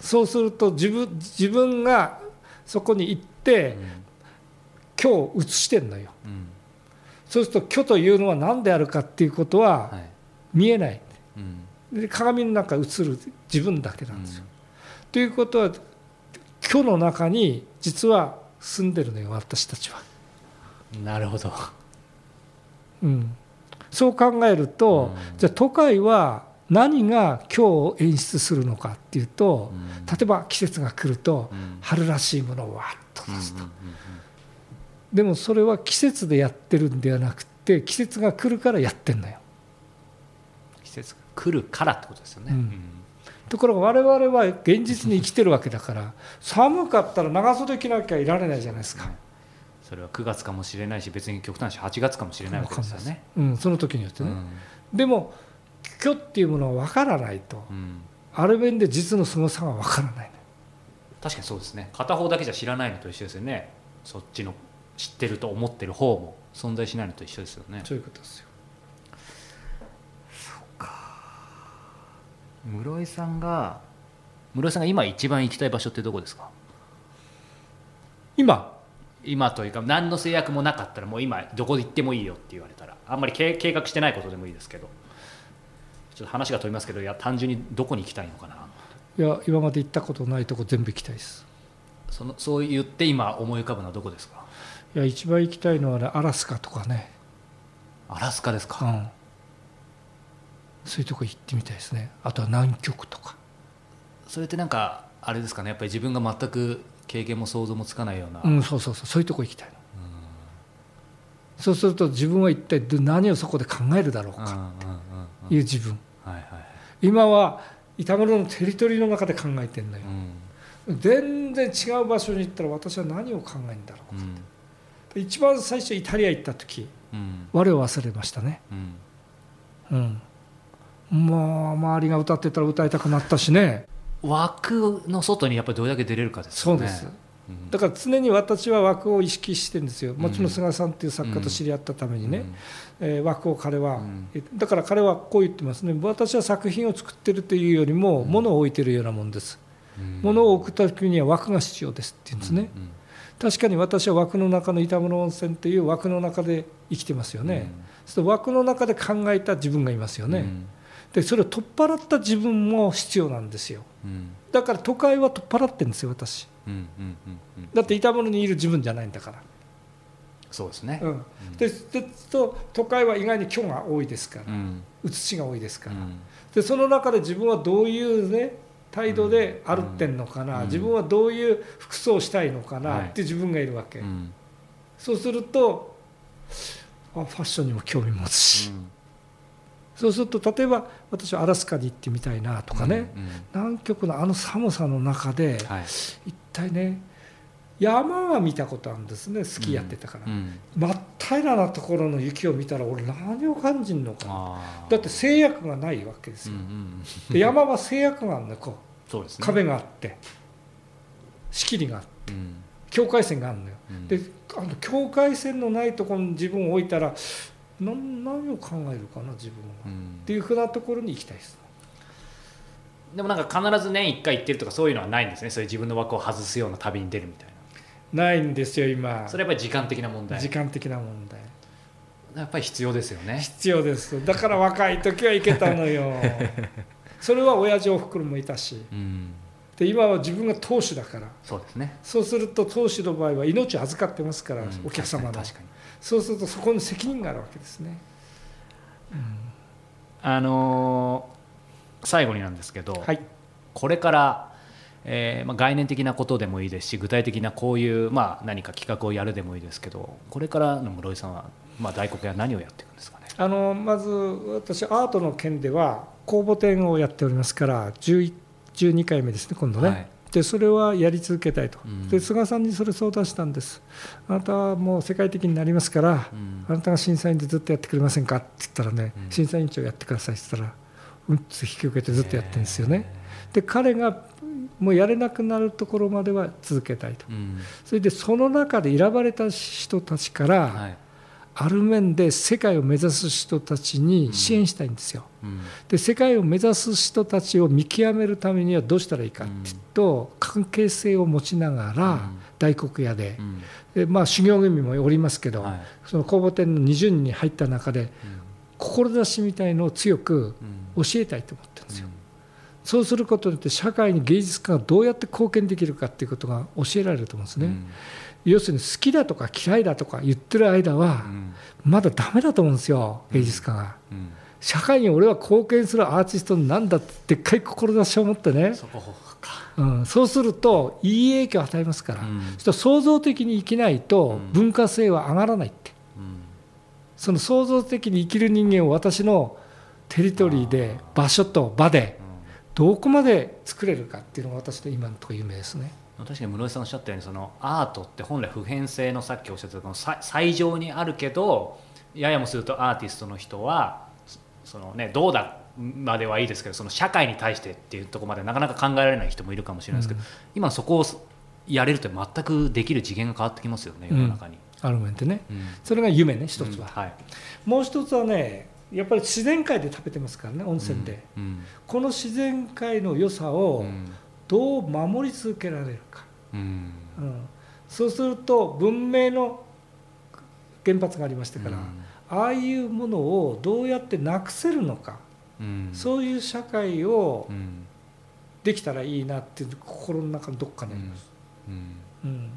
そうすると自分自分がそこに行っーてうん。今日映してんのよ。うん。そうすると虚というのは何であるかっていうことははい。見えない。うんで鏡の中に映る自分だけなんですよ、ということは虚の中に実は住んでるのよ私たちは、うんなるほど。うん、そう考えると、うん。じゃあ都会は何が虚を演出するのかっていうと、うん。例えば季節が来るとうん。春らしいものをわっとうんうん出すと、うん。でもそれは季節でやってるんではなくて季節が来るからやってんのよ。季節が来るからってことですよね。うん。ところが我々は現実に生きてるわけだから寒かったら長袖着なきゃいられないじゃないですか、ね。それは9月かもしれないし別に極端に8月かもしれないわけですよね。うん、その時によってね、うん。でも虚っていうものは分からないとうん。ある面で実の凄さが分からない。のよ確かにそうですね。片方だけじゃ知らないのと一緒ですよね。そっちの知ってると思ってる方も存在しないのと一緒ですよね。そういうことですよ室井さんが室井さんが今一番行きたい場所ってどこですか？今？今というか何の制約もなかったらもう今どこで行ってもいいよって言われたら。あんまり計計画してないことでもいいですけど。ちょっと話が飛びますけどいや単純にどこに行きたいのかな？いや今まで行ったことないとこ全部行きたいです。そのそう言って今思い浮かぶのはどこですか？いや一番行きたいのはねアラスカとかね、アラスカですか、うん、そういうとこ行ってみたいですね。あとは南極とか。それってなんかあれですかね。やっぱり自分が全く経験も想像もつかないような、うんそうそうそう。そういうとこ行きたいの。そうすると自分は一体ど何をそこで考えるだろうか。うんうんうんうんいう自分。はいはい今は板室のテリトリーの中で考えてんのよ。うん。全然違う場所に行ったら私は何を考えるんだろうんう一番最初イタリア行った時うん。我を忘れましたね。うん。うんもう周りが歌ってたら歌いたくなったしね。枠の外にやっぱりどれだけ出れるかですよね。そうです。うん。だから常に私は枠を意識してるんですよ。もちろん菅さんっていう作家と知り合ったためにね、えー枠を彼は、うん。だから彼はこう言ってますね。私は作品を作ってるというよりも物を置いてるようなもんです、うん。物を置く時には枠が必要ですって言うんですね、うん。確かに私は枠の中の板室温泉という枠の中で生きてますよね、そうすると枠の中で考えた自分がいますよね、うんでそれを取っ払った自分も必要なんですよ。うん。だから都会は取っ払ってるんですよ私。うんうんうんうん。だって板物にいる自分じゃないんだから、そうですね。うん、ででと都会は意外に虚が多いですから、うん。写しが多いですから、うん。でその中で自分はどういうね態度で歩ってんのかな、うん。自分はどういう服装をしたいのかな、はい。って自分がいるわけ、うん。そうするとあファッションにも興味持つし、そうすると例えば私はアラスカに行ってみたいなとかね、うんうん。南極のあの寒さの中で、はい。一体ね山は見たことあるんですねスキーやってたから、うん真っ平らなところの雪を見たら俺何を感じるのかだって制約がないわけですよ、うんうんで山は制約があるのよこう。そうですね。壁があって仕切りがあってうん。境界線があるのよ、うん。であの境界線のないところに自分を置いたらな何を考えるかな自分は、っうん。ていうふうなところに行きたいです。でもなんか必ず年1回行ってるとかそういうのはないんですね。そういう自分の枠を外すような旅に出るみたいな。いんですよ今。なそれはやっぱり時間的な問題。時間的な問題。やっぱり必要ですよね。必要です。だから若い時は行けたのよ。それは親父おふくろもいたし。うん。で今は自分が当主だから。そうですね。そうすると当主の場合は命を預かってますから、うん。お客様の。確かにそうするとそこに責任があるわけですね、あのー最後になんですけど、はい。これから、えーまあ、概念的なことでもいいですし具体的なこういう、まあ、何か企画をやるでもいいですけどこれからの室井さんは、まあ、大黒屋何をやっていくんですかね？あのまず私アートの件では公募展をやっておりますから11 12回目ですね今度ね、はいでそれはやり続けたいと、うん。で菅さんにそれ相談したんです。あなたはもう世界的になりますから、うん。あなたが審査員でずっとやってくれませんかって言ったらね、うん。審査委員長やってくださいって言ったらうんって引き受けてずっとやってるんですよね、で彼がもうやれなくなるところまでは続けたいと。うん。それでその中で選ばれた人たちから、はいある面で世界を目指す人たちに支援したいんですよ。うん。で世界を目指す人たちを見極めるためにはどうしたらいいかっていうと、関係性を持ちながら、うん。大黒屋で。うん。で、まあ、修行組もおりますけど、はい。その公募展の20人に入った中でうん。志みたいのを強くうん。教えたいと思ってるんですよ。そうすることによって社会に芸術家がどうやって貢献できるかっていうことが教えられると思うんですね。うん要するに好きだとか嫌いだとか言ってる間はうん。まだダメだと思うんですよ芸術家が。うん。社会に俺は貢献するアーティストなんだってでっかい志を持ってね、うん、そうするといい影響を与えますから、うん。そ創造的に生きないとうん。文化性は上がらないって。うん。その創造的に生きる人間を私のテリトリーで場所と場でどこまで作れるかっていうのが私の今のところ夢ですね。確かに室井さんおっしゃったようにそのアートって本来普遍性のさっきおっしゃってたこのさ最上にあるけどややもするとアーティストの人はその、ね、どうだまではいいですけどその社会に対してっていうところまでなかなか考えられない人もいるかもしれないですけど、うん。今そこをやれると全くできる次元が変わってきますよね世の中に。ある面でね。うん。それが夢ね一つは、うんはい、もう一つはねやっぱり自然界で食べてますからね温泉で、うんこの自然界の良さうをんどう守り続けられるか、うん。うん。そうすると文明の原発がありましたから、ああいうものをどうやってなくせるのか、うん。そういう社会をうん。できたらいいなっていう心の中のどっかにあります。うん。うん。っ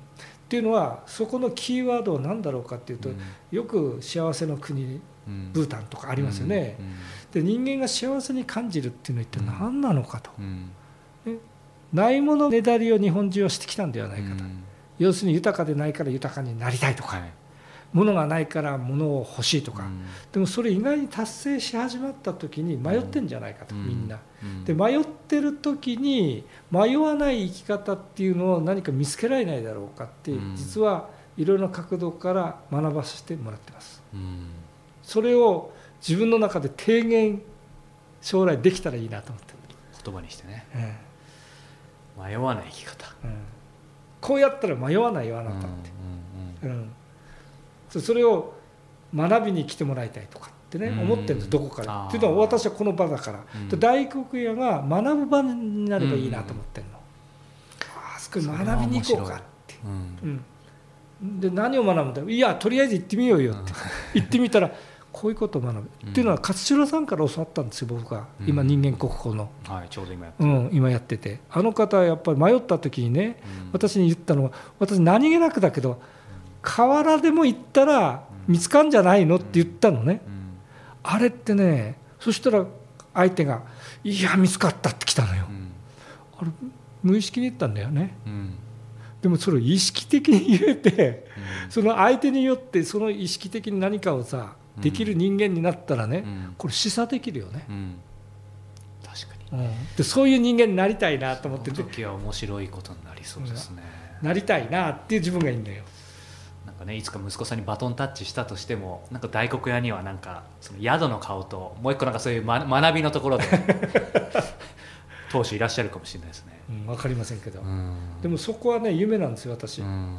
ていうのはそこのキーワードは何だろうかっていうと、よく幸せの国うん。ブータンとかありますよね、うん。で人間が幸せに感じるっていうのは一体何なのかと、うんないものねだりを日本人はしてきたんではないかと、うん。要するに豊かでないから豊かになりたいとか、はい。物がないから物を欲しいとか、うん。でもそれ意外に達成し始まった時に迷ってんじゃないかと、うん。みんな。うん。で迷ってる時に迷わない生き方っていうのを何か見つけられないだろうかって、うん。実はいろいろな角度から学ばせてもらってます。うん。それを自分の中で提言将来できたらいいなと思ってる、言葉にしてね。え迷わない生き方。えうん。こうやったら迷わないよあなたって、うんそそれを学びに来てもらいたいとかってね、うん。思ってるんですどこから。っていうのは私はこの場だから、大黒屋が学ぶ場になればいいなと思ってるの、ああそこに学びに行こうかって、うん。うん、で何を学ぶんだいやとりあえず行ってみようよって、行ってみたらこういうことを学ぶ、っていうのは勝代さんから教わったんですよ僕が今うん。人間国宝の、はいちょうど今やってうん、今やってて。あの方はやっぱり迷った時にねうん。私に言ったのは私何気なくだけど河原でも行ったら見つかんじゃないのって言ったのね。うん。あれってねそしたら相手が「いや見つかった」って来たのよ。うん。あれ無意識に言ったんだよね。うん。でもそれを意識的に言えてうん。その相手によってその意識的に何かをさできる人間になったらね、うん。これ示唆できるよね、うん。確かに。でそういう人間になりたいなと思ってその時は面白いことになりそうですね、なりたいなっていう自分がいいんだよ。なんかねいつか息子さんにバトンタッチしたとしてもなんか大黒屋にはなんかその宿の顔ともう一個なんかそういう、ま、学びのところで 当主いらっしゃるかもしれないですね、うん、分かりませんけど、うん。でもそこはね夢なんですよ私、うん。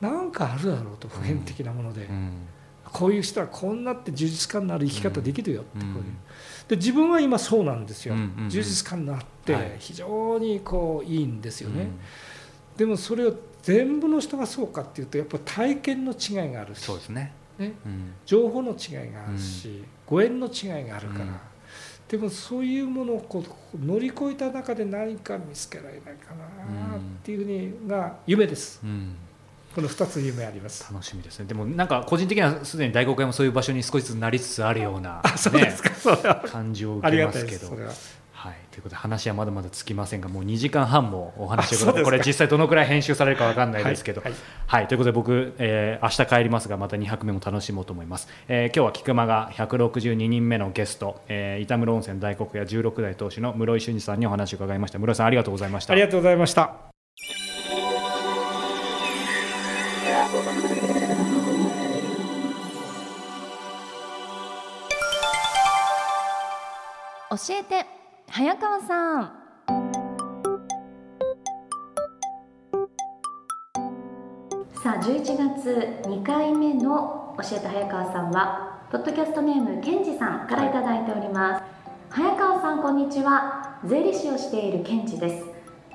なんかあるだろうと普遍的なもので、うんこういう人はこんなって充実感のある生き方できるよってこういう、うん。で自分は今そうなんですよ、うんうんうん。充実感のあってはい。非常にこういいんですよね、うん。でもそれを全部の人がそうかっていうとやっぱ体験の違いがあるし。そうですね、ね、うん。情報の違いがあるし、ご縁の違いがあるから、うん。でもそういうものをこう乗り越えた中で何か見つけられないかなっていうふうにが夢です。うんこの2つ夢あります。楽しみですね。でもなんか個人的にはすでに大黒屋もそういう場所に少しずつなりつつあるような、そうですか、それは。感じを受ありけますけどは。はい、ということで話はまだまだつきませんがもう2時間半もお話をこれ実際どのくらい編集されるかわかんないですけど、はいはい。ということで僕、えー明日帰りますがまた2泊目も楽しもうと思います、えー今日は菊間が162人目のゲスト、えー、板室温泉大黒屋16代当主の室井俊二さんにお話を伺いました。室井さんありがとうございました。ありがとうございました教えて早川さん。さあ11月2回目の教えて早川さんはポッドキャストネームケンジさんからいただいております、早川さんこんにちは。税理士をしているケンジです。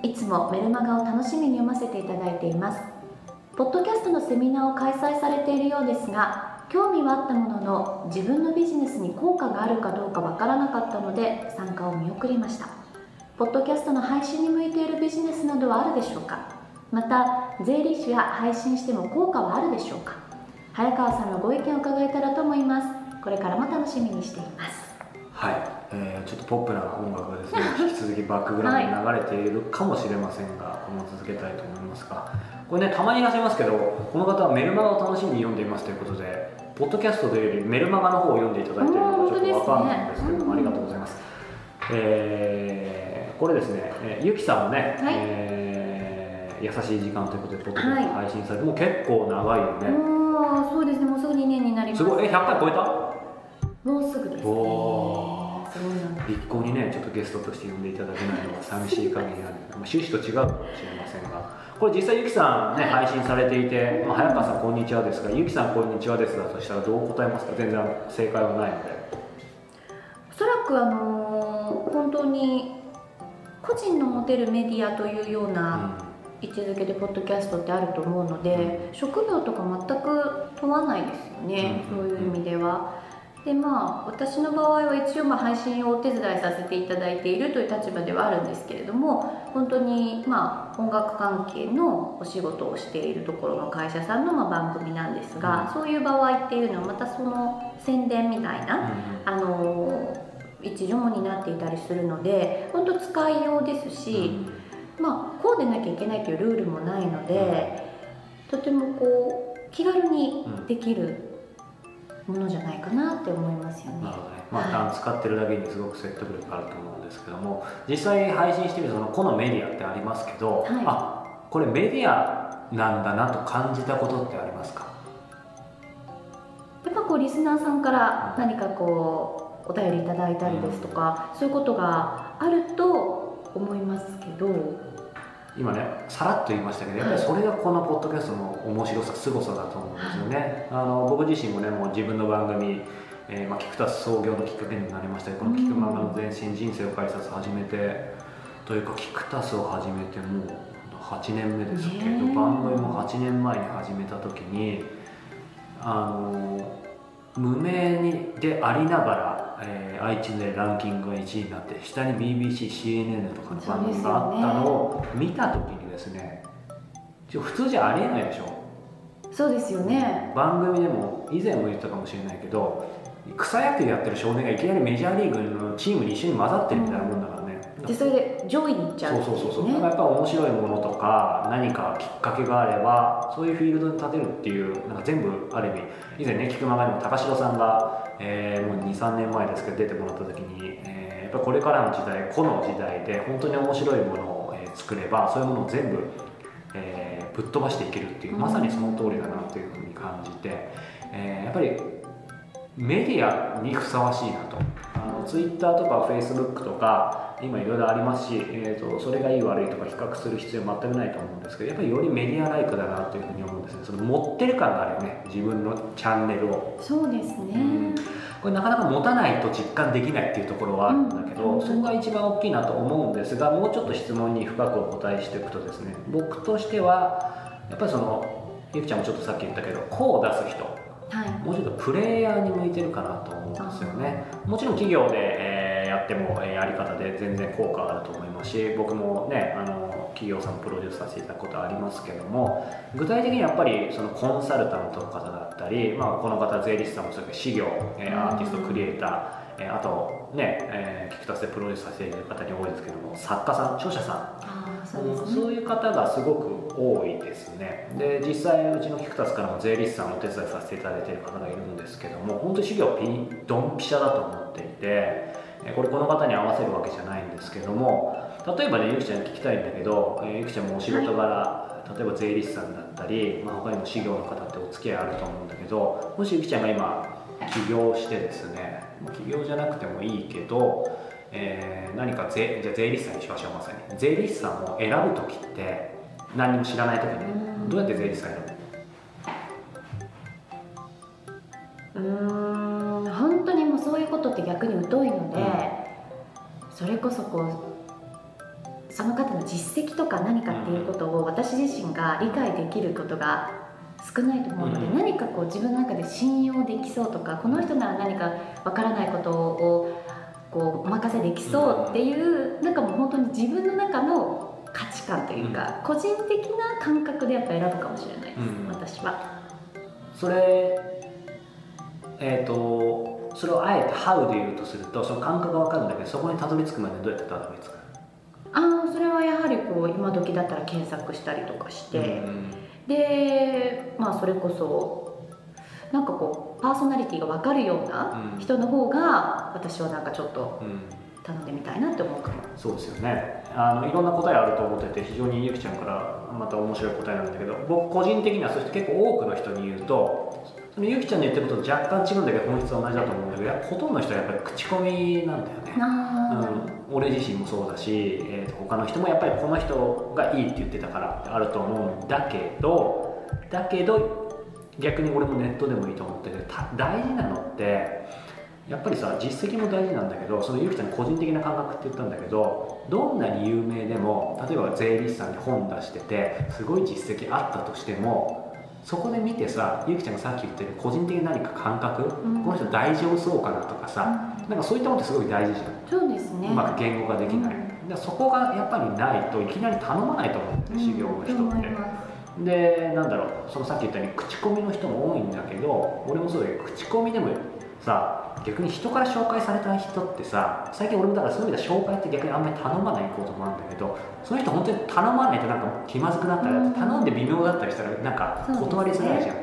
いつもメルマガを楽しみに読ませていただいています。ポッドキャストのセミナーを開催されているようですが興味はあったものの自分のビジネスに効果があるかどうかわからなかったので参加を見送りました。ポッドキャストの配信に向いているビジネスなどはあるでしょうか？また税理士が配信しても効果はあるでしょうか？早川さんのご意見を伺えたらと思います。これからも楽しみにしています。はい、えーちょっとポップな音楽がですね 引き続きバックグラウンドに流れているかもしれませんが、このまま続けたいと思いますが。これねたまにいらっしゃいますけどこの方はメルマガを楽しみに読んでいますということでポッドキャストというよりメルマガの方を読んでいただいているのかちょっとわかんないんですけども、うんありがとうございます、えーこれですね、えーゆきさんもね、はいえー優しい時間ということでポッドキャストはい配信されて、もう結構長いよね、もうそうですねもうすぐ2年になります。すごい。え100回超えた？もうすぐですね。お一向にねちょっとゲストとして呼んでいただけないのが寂しい限りある、まあ、趣旨と違うかもしれませんがこれ実際ゆきさんね、配信されていて「まあ、早川さんこんにちは」ですが「ゆきさんこんにちは」ですだとしたらどう答えますか？全然正解はないので。おそらくあのー本当に個人の持てるメディアというような位置づけでポッドキャストってあると思うので、職業とか全く問わないですよね、うん。そういう意味では。でまあ私の場合は一応まあ配信をお手伝いさせていただいているという立場ではあるんですけれども本当にまあ音楽関係のお仕事をしているところの会社さんのまあ番組なんですが、そういう場合っていうのはまたその宣伝みたいな、あの一助もになっていたりするので本当使いようですし、まあこうでなきゃいけないというルールもないので、とてもこう気軽にできるものじゃないかなって思いますよね。なるほどね、まあ、使ってるだけにすごく説得力あると思うんですけども実際配信してみるとその個のメディアってありますけど、はい。あこれメディアなんだなと感じたことってありますか？やっぱこうリスナーさんから何かこうお便りいただいたりですとか、そういうことがあると思いますけど、今ねさらっと言いましたけどやっぱりそれがこのポッドキャストの面白さ凄さだと思うんですよね、あの僕自身もねもう自分の番組、えーまあ、キクタス創業のきっかけになりましたこの「キクマガの全身人生を改札」始めてというかキクタスを始めてもう8年目ですけど、番組も8年前に始めた時にあの無名にでありながら、えー、iTunes でランキングが1位になって下に BBC、CNN とかの番組があったのを見た時にですね普通じゃありえないでしょそうですよね。番組でも以前も言ったかもしれないけど草野球やってる少年がいきなりメジャーリーグのチームに一緒に混ざってるみたいなもんでそれで上位に行っちゃう。そうそうそうそう、ね。やっぱ面白いものとか何かきっかけがあればそういうフィールドに立てるっていうなんか全部ある意味以前ね菊間がでも高城さんが、えーもう23年前ですけど出てもらった時に、えーやっぱこれからの時代個の時代で本当に面白いものを、えー作ればそういうものを全部、えーぶっ飛ばしていけるっていうまさにその通りだなっていうふうに感じて、えーやっぱりメディアにふさわしいなとツイッターとかフェイスブックとか今いろいろありますし、えー、とそれがいい悪いとか比較する必要全くないと思うんですけどやっぱりよりメディアライクだなというふうに思うんですね。その持ってる感があるよね。自分のチャンネルを。そうですね、うん。これなかなか持たないと実感できないっていうところはあるんだけど、うん。そこが一番大きいなと思うんですがもうちょっと質問に深くお答えしていくとですね僕としてはやっぱりそのゆきちゃんもちょっとさっき言ったけどこう出す人はい。もうちょっとプレイヤーに向いてるかなと思うんですよね。もちろん企業で、えーやっても、えーやり方で全然効果があると思いますし僕もねあの企業さんのプロデュースさせていただくことはありますけども具体的にやっぱりそのコンサルタントの方だったり、まあ、この方税理士さんもそうだけど事業、えーアーティストクリエイターえーあとね、えー、キクタスでプロデュースさせていただく方に多いですけども作家さん著者さんそうね。そういう方がすごく多いですね。で実際うちのキクタスからも税理士さんお手伝いさせていただいている方がいるんですけども本当に授業ピンドンピシャだと思っていてこれこの方に合わせるわけじゃないんですけども例えばねゆきちゃんに聞きたいんだけど、えーゆきちゃんもお仕事柄、例えば税理士さんだったり、まあ、他にも事業の方ってお付き合いあると思うんだけどもしゆきちゃんが今起業してですね起業じゃなくてもいいけど、えー何か税じゃあ税理士さんにしましょうまさに。税理士さんを選ぶ時って何にも知らない時うん。にどうやって税理士さん選ぶうーん本当にもうそういうことって逆に疎いので、うん。それこそこうその方の実績とか何かっていうことを私自身が理解できることが少ないと思うので、うん。何かこう自分の中で信用できそうとかこの人なら何かわからないことをこうお任せできそうっていう、なんかもう本当に自分の中の価値観というか、個人的な感覚でやっぱ選ぶかもしれないです、うん。私は。それえっ、とそれをあえて「How」で言うとするとその感覚が分かるんだけどそこにたどり着くまでにどうやってたどり着く？ああそれはやはりこう今時だったら検索したりとかして、うん。でまあそれこそなんかこうパーソナリティが分かるようなうん。人の方が私はなんかちょっとうん。頼んでみたいなって思うかも。そうですよね。あのいろんな答えあると思ってて非常にゆきちゃんからまた面白い答えなんだけど僕個人的にはそして結構多くの人に言うとそのゆきちゃんの言ってることと若干違うんだけど本質は同じだと思うんだけどほとんどの人はやっぱり口コミなんだよね。あうん、俺自身もそうだし、えーと他の人もやっぱりこの人がいいって言ってたからってあると思うんだけどだけど逆に俺もネットでもいいと思っててた大事なのってやっぱりさ実績も大事なんだけどそのゆきちゃんの個人的な感覚って言ったんだけどどんなに有名でも例えば税理士さんに本出しててすごい実績あったとしてもそこで見てさゆきちゃんがさっき言ってる個人的な何か感覚、うん。この人大丈夫そうかなとかさ、なんかそういったものってすごい大事じゃん。そうですね。うまく言語化できない、うん。でそこがやっぱりないといきなり頼まないと思うんだよね修行の人って、うん思いまでなんだろうそのさっき言ったように口コミの人も多いんだけど俺もそうだけど口コミでもさ逆に人から紹介された人ってさ最近俺もだからそういう意味では紹介って逆にあんまり頼まないこともあるんだけどその人本当に頼まないとなんか気まずくなったり、うん。頼んで微妙だったりしたらなんか断りづらいじゃん、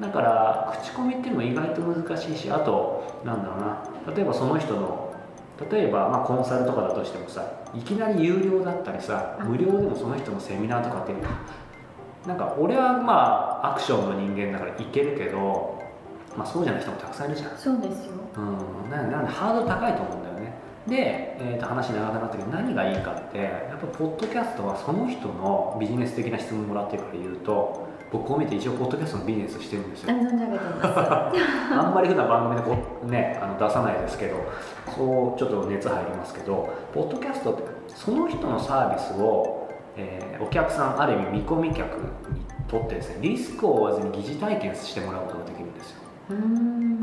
だから口コミっていうのも意外と難しいしあとなんだろうな例えばその人の例えばまあコンサルとかだとしてもさいきなり有料だったりさ無料でもその人のセミナーとかってなんか俺はまあアクションの人間だからいけるけど、まあ、そうじゃない人もたくさんいるじゃん、そうですよ。うん、ななんでハードル高いと思うんだよね。で、えー、と話長くなったけど何がいいかってやっぱポッドキャストはその人のビジネス的な質問もらってるから言うと僕こう見て一応ポッドキャストのビジネスしてるんですよ。あ んまり普段番組でこう、ね、あの出さないですけどそうちょっと熱入りますけどポッドキャストってその人のサービスを、えーお客さんある意味見込み客にとってですねリスクを負わずに疑似体験してもらうことができるんですよ。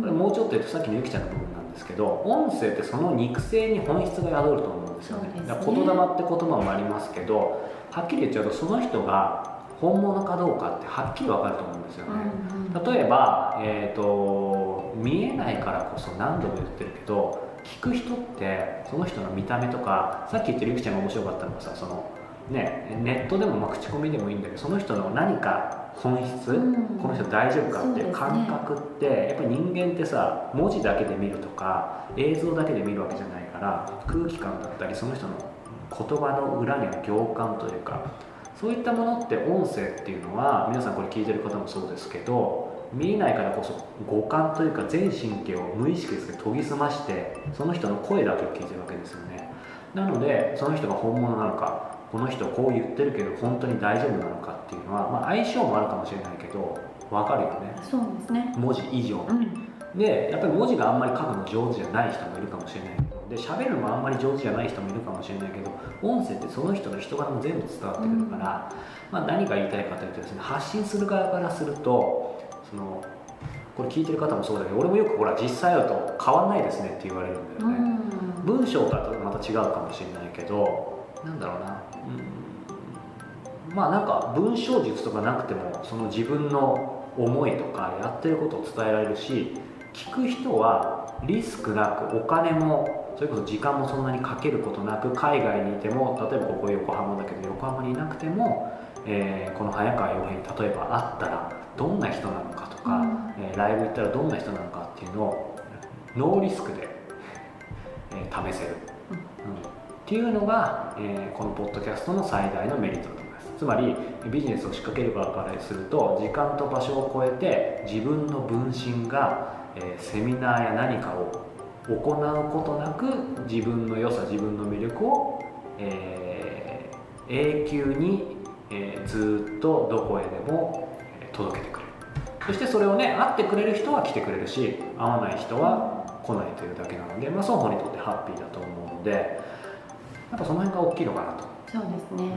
これもうちょっと言うとさっきのゆきちゃんの部分なんですけど音声ってその肉声に本質が宿ると思うんですよね。ね。だから言霊って言葉もありますけどはっきり言っちゃうとその人が本物かどうかってはっきり分かると思うんですよね、うんうん。例えば、えー、と見えないからこそ何度も言ってるけど聞く人ってその人の見た目とかさっき言ってるゆきちゃんが面白かったのがさそのね、ネットでもまあ口コミでもいいんだけどその人の何か本質、うん。この人大丈夫かっていう感覚って、やっぱり人間ってさ文字だけで見るとか映像だけで見るわけじゃないから空気感だったりその人の言葉の裏にある行間というかそういったものって音声っていうのは皆さんこれ聞いてる方もそうですけど見えないからこそ五感というか全神経を無意識で研ぎ澄ましてその人の声だけを聞いてるわけですよね。なのでその人が本物なのかこの人こう言ってるけど本当に大丈夫なのかっていうのは、まあ、相性もあるかもしれないけど分かるよね。そうですね。文字以上。にうん。でやっぱり文字があんまり書くの上手じゃない人もいるかもしれないで喋るのもあんまり上手じゃない人もいるかもしれないけど音声ってその人の人柄も全部伝わってくるから、まあ、何が言いたいかというとですね発信する側からするとそのこれ聞いてる方もそうだけど俺もよくほら実際会うと変わんないですねって言われるんだよね、文章とはまた違うかもしれないけどなんだろうな。うんまあなんか文章術とかなくてもその自分の思いとかやってることを伝えられるし聞く人はリスクなくお金もそれこそ時間もそんなにかけることなく海外にいても例えばここ横浜だけど横浜にいなくても、えーこの早川洋平に例えば会ったらどんな人なのかとか、えーライブ行ったらどんな人なのかっていうのをノーリスクで、えー試せる、うん。っていうのが、えーこのポッドキャストの最大のメリットだと思いますつまりビジネスを仕掛ける側からすると時間と場所を超えて自分の分身が、えーセミナーや何かを行うことなく自分の良さ自分の魅力を、えー永久に、えーずっとどこへでもえー届けてくれる。そしてそれをね会ってくれる人は来てくれるし会わない人は来ないというだけなので、まあ、双方にとってハッピーだと思うのでやっぱその辺が大きいのかなと。そうですね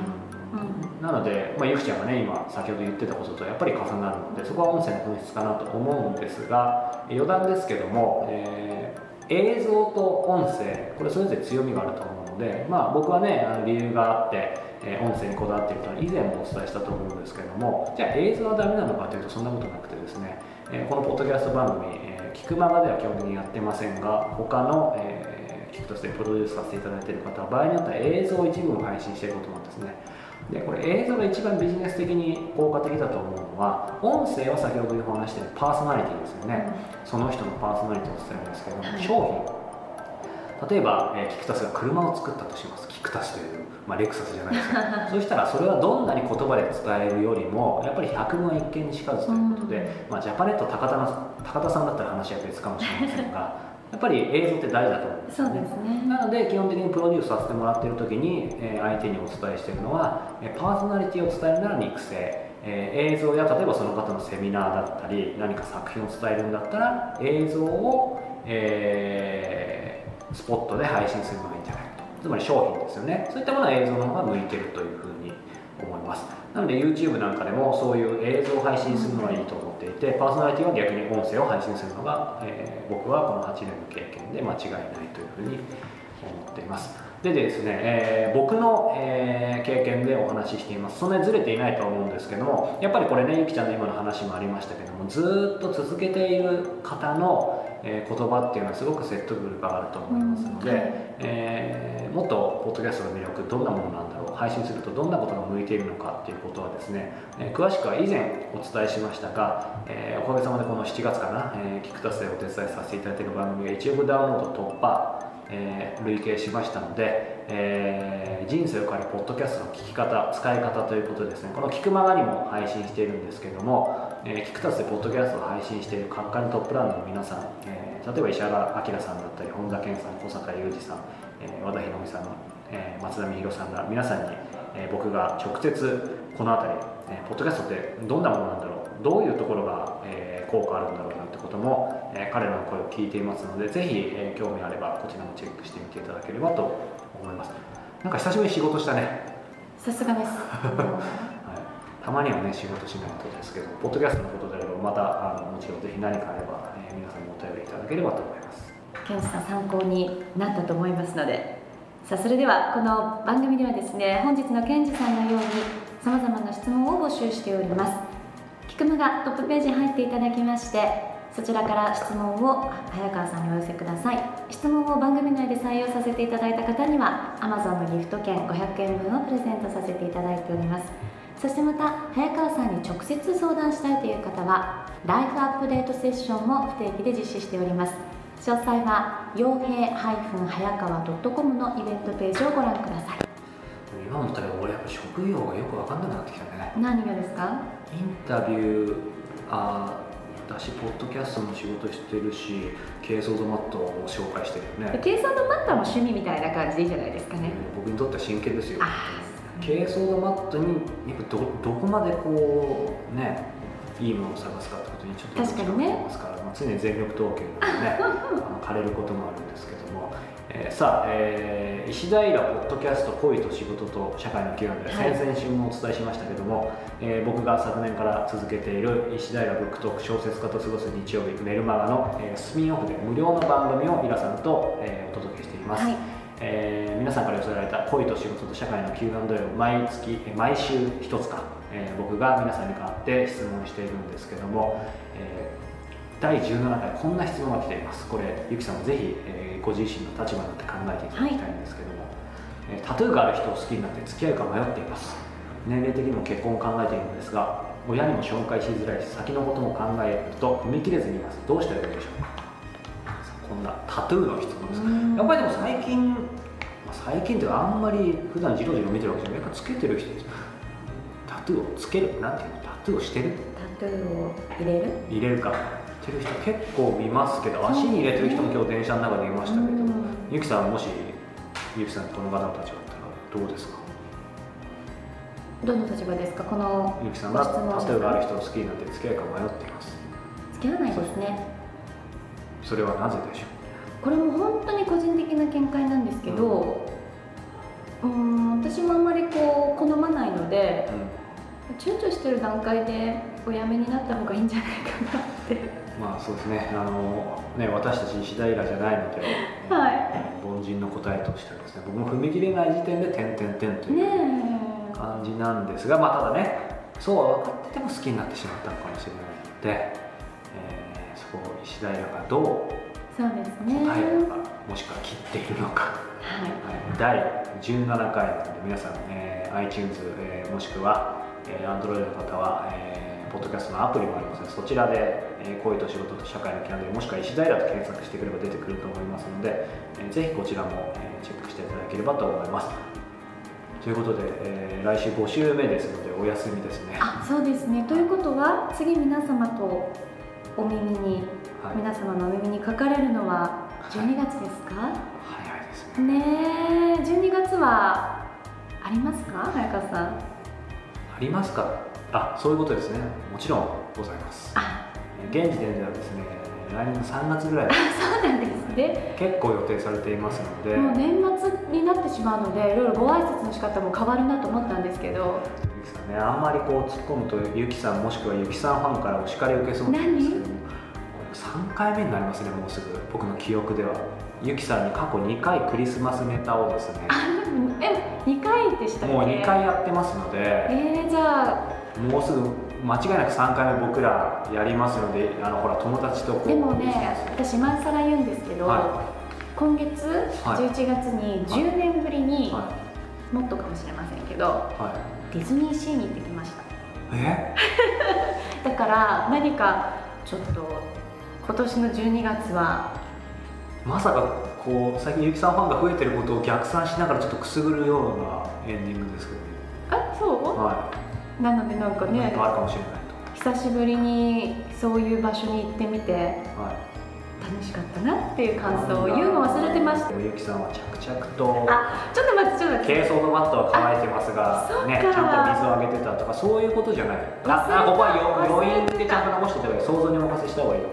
なので、まあ、ゆきちゃんがね今先ほど言ってたこととやっぱり重なるのでそこは音声の本質かなと思うんですが余談ですけども、えー映像と音声これそれぞれ強みがあると思うので、まあ、僕はねあの理由があって、えー音声にこだわっているとは以前もお伝えしたと思うんですけどもじゃあ映像はダメなのかというとそんなことなくてですね、えーこのポッドキャスト番組「えー聞くまま」では基本的にやってませんが他の、えー聞くとしてプロデュースさせていただいている方は場合によっては映像一部を配信していることなんですね。でこれ映像が一番ビジネス的に効果的だと思うのは音声は先ほどお話しているパーソナリティですよね、その人のパーソナリティを伝えるんですけども、はい商品。例えば、えーキクタスが車を作ったとします。キクタスという、まあ、レクサスじゃないですか そうしたらそれはどんなに言葉で伝えるよりもやっぱり百聞は一見にしかずということで、まあ、ジャパネット高田の高田さんだったら話は別かもしれませんがやっぱり映像って大事だと思うんですそうですね。なので基本的にプロデュースさせてもらっている時に、えー相手にお伝えしているのはえーパーソナリティを伝えるなら肉声、えー映像や例えばその方のセミナーだったり何か作品を伝えるんだったら映像を、えースポットで配信するのがいいんじゃないかと。つまり商品ですよね。そういったものは映像の方が向いてるというふうに思います。なので YouTube なんかでもそういう映像を配信するのはいいと思っていてパーソナリティは逆に音声を配信するのが、えー僕はこの8年の経験で間違いないというふうに思っています。でですね、えー僕の、えー経験でお話ししています。そんなにずれていないとは思うんですけどもやっぱりこれねゆきちゃんの今の話もありましたけどもずっと続けている方の、えー言葉っていうのはすごく説得力があると思いますので、うん。はいえーもっとポッドキャストの魅力どんなものなんだろう配信するとどんなことが向いているのかっていうことはですね、えー詳しくは以前お伝えしましたが、えーおかげさまでこの7月かな、えー、キクタスでお手伝いさせていただいている番組が1億ダウンロード突破、えー累計しましたので、えー人生を変えるポッドキャストの聞き方使い方ということでですねこの「聞くまま」にも配信しているんですけども、えー、キクタスでポッドキャストを配信している各界のトップランナーの皆さん、えー例えば石原明さんだったり本田健さん小坂雄二さん、えー和田博美さん、えー松田美弘さんら皆さんに、えー僕が直接この辺り、えーポッドキャストってどんなものなんだろうどういうところが、えー効果あるんだろうなんてことも、えー彼らの声を聞いていますのでぜひ、えー興味あればこちらもチェックしてみていただければと思います。なんか久しぶりに仕事したね、さすがです。はい、たまにはね仕事しないことですけどポッドキャストのことであればまたあのもちろんぜひ何かあれば、え皆さんにお便りいただければと思います。ケンさん参考になったと思いますので。さあそれではこの番組ではですね本日のケンジさんのようにさまざまな質問を募集しております。キクマがトップページに入っていただきましてそちらから質問を早川さんにお寄せください。質問を番組内で採用させていただいた方には Amazon のギフト券500円分をプレゼントさせていただいております。そしてまた早川さんに直接相談したいという方はライフアップデートセッションも不定期で実施しております。詳細は傭兵早川 .com のイベントページをご覧ください。今思ったけど俺やっぱ職業がよく分かんなくなってきたね。何がですか？インタビューあだしポッドキャストの仕事してるし軽装ドマットを紹介してるよね。計算のマッターも趣味みたいな感じでいいじゃないですかね。僕にとっては真剣ですよ。あ軽装ドマットにやっぱどどこまでこうねいいものを探すかってことにちょっと確かにてますから、まあ、常に全力投球なのでね あの枯れることもあるんですけども、えーさあ、えー石平ポッドキャスト恋と仕事と社会の Q&A、はい。先々週もお伝えしましたけども、えー僕が昨年から続けている石平ブックトーク小説家と過ごす日曜日メルマガの、えースピンオフで無料の番組を皆さんと、えーお届けしています、はいえー皆さんから寄せられた恋と仕事と社会の Q&A を毎月毎週一つか、えー僕が皆さんに代わって質問しているんですけども、えー第17回こんな質問が来ています。これゆきさんもぜひ、えご自身の立場になって考えていただきたいんですけども、えタトゥーがある人を好きになって付き合うか迷っています。年齢的にも結婚を考えているのですが親にも紹介しづらいし先のことも考えると踏み切れずにいます。どうしたらいいでしょうか？こんなタトゥーの質問です。うん。やっぱりでも最近、まあ、最近ってあんまり普段じろじろ見てるわけじゃない。やっぱつけてる人タトゥーをつける。なんていうの？タトゥーをしてる？タトゥーを入れる？入れるか。してる人結構見ますけど足に入れてる人も今日電車の中でいましたけど、うん。ゆきさんもしゆきさんこの方たちだったらどうですか？どの立場ですか？このゆきさんがタトゥーがある人を好きになって付き合いか迷っています。付き合わないですねそれはなぜでしょこれも本当に個人的な見解なんですけどうーん私もあんまりこう好まないのでう、躊躇してる段階でお辞めになった方がいいんじゃないかなって。まあそうですね。あのね私たち石平じゃないので、は凡人の答えとしてはですね僕も踏み切れない時点で点々点といいうね感じなんですが、まあただねそうは分かってても好きになってしまったのかもしれないので、えー石平がどう答えるのか、もしくは切っているのか、はい。はい、第17回なので皆さん、えー iTunes、えーもしくは、えー Android の方は、えーポッドキャストのアプリもありますのでそちらで、えー恋と仕事と社会のキャンドルもしくは石平と検索してくれば出てくると思いますので、えーぜひこちらも、えーチェックしていただければと思います。ということで、えー来週5週目ですのでお休みですね。あそうですね。ということは次皆様とお耳にはい、皆様のお耳にかかれるのは12月ですか、早いですね。ねえ12月はありますか？早川さん。ありますか？あそういうことですね。もちろんございます。あ。現時点ではですね来年の3月ぐらい。そうなんですね。結構予定されていますので。もう年末になってしまうのでいろいろご挨拶の仕方も変わるなと思ったんですけどゆきさんね。あんまりこう突っ込むとゆきさんもしくはゆきさんファンからお叱りを受けそうなんですけど。もこれ3回目になりますねもうすぐ僕の記憶では。ゆきさんに過去2回クリスマスネタをですね。あでもえ2回でしたっけ？もう2回やってますので。えー、じゃあ。もうすぐ間違いなく3回目僕らやりますのであのほら友達とこうでもね私今更言うんですけど、は今月はい。11月に10年ぶりに、はもっとかもしれませんけどいはいディズニーシーに行ってきました。え？だから何かちょっと今年の12月はまさかこう最近ゆきさんファンが増えてることを逆算しながらちょっとくすぐるようなエンディングですけどね。あそう？はなのでなんかねかあるかもしれない久しぶりにそういう場所に行ってみて。とはい楽しかったなっていう感想を言うの忘れてました。ゆきさんは着々とあちょっと待ってちょっと待って。軽装のマットは乾いてますがね、ちゃんと水をあげてたとかそういうことじゃない。ああここは余韻でちゃんと残してた方がいい想像にお任せした方がいいよ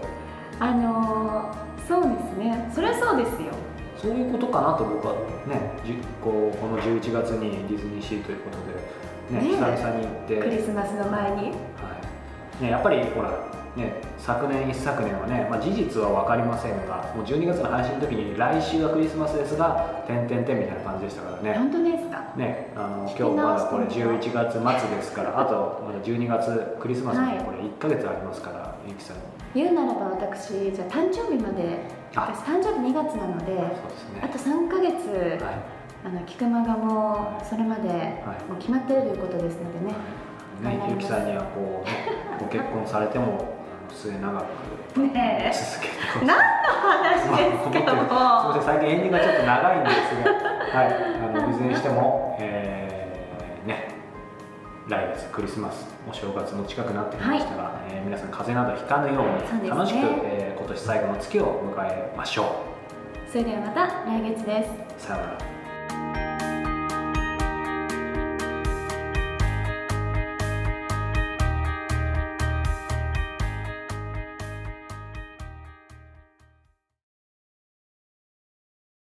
あのー、そうですね。それはそうですよ。そういうことかなと僕はねじこうこの11月にディズニーシーということで、ねね久々に行って、クリスマスの前に。はい。ね、やっぱりほらね、昨年一昨年はね、まあ、事実は分かりませんがもう12月の配信の時に来週はクリスマスですが点々点みたいな感じでしたからね。本当ですか？ねあの今日まだこれ直して11月末ですからあとまだ12月クリスマスまではい。これ1ヶ月ありますから、ゆきさん。言うならば私じゃあ誕生日まであ。私誕生日2月なのでそうですね。あと3ヶ月、はい。あの菊間がもうそれまではい。もう決まってるということですのでね、ね、ゆきさんにはこう、ね、ご結婚されても末永く続けてほしい何の話ですかもう。すみません最近エンディングがちょっと長いんですが、はい、あのいずれにしても、えーね、来月クリスマスお正月も近くなってきましたが、えー皆さん風邪などひかぬように楽しく、えー今年最後の月を迎えましょそれではまた来月です。うさようなら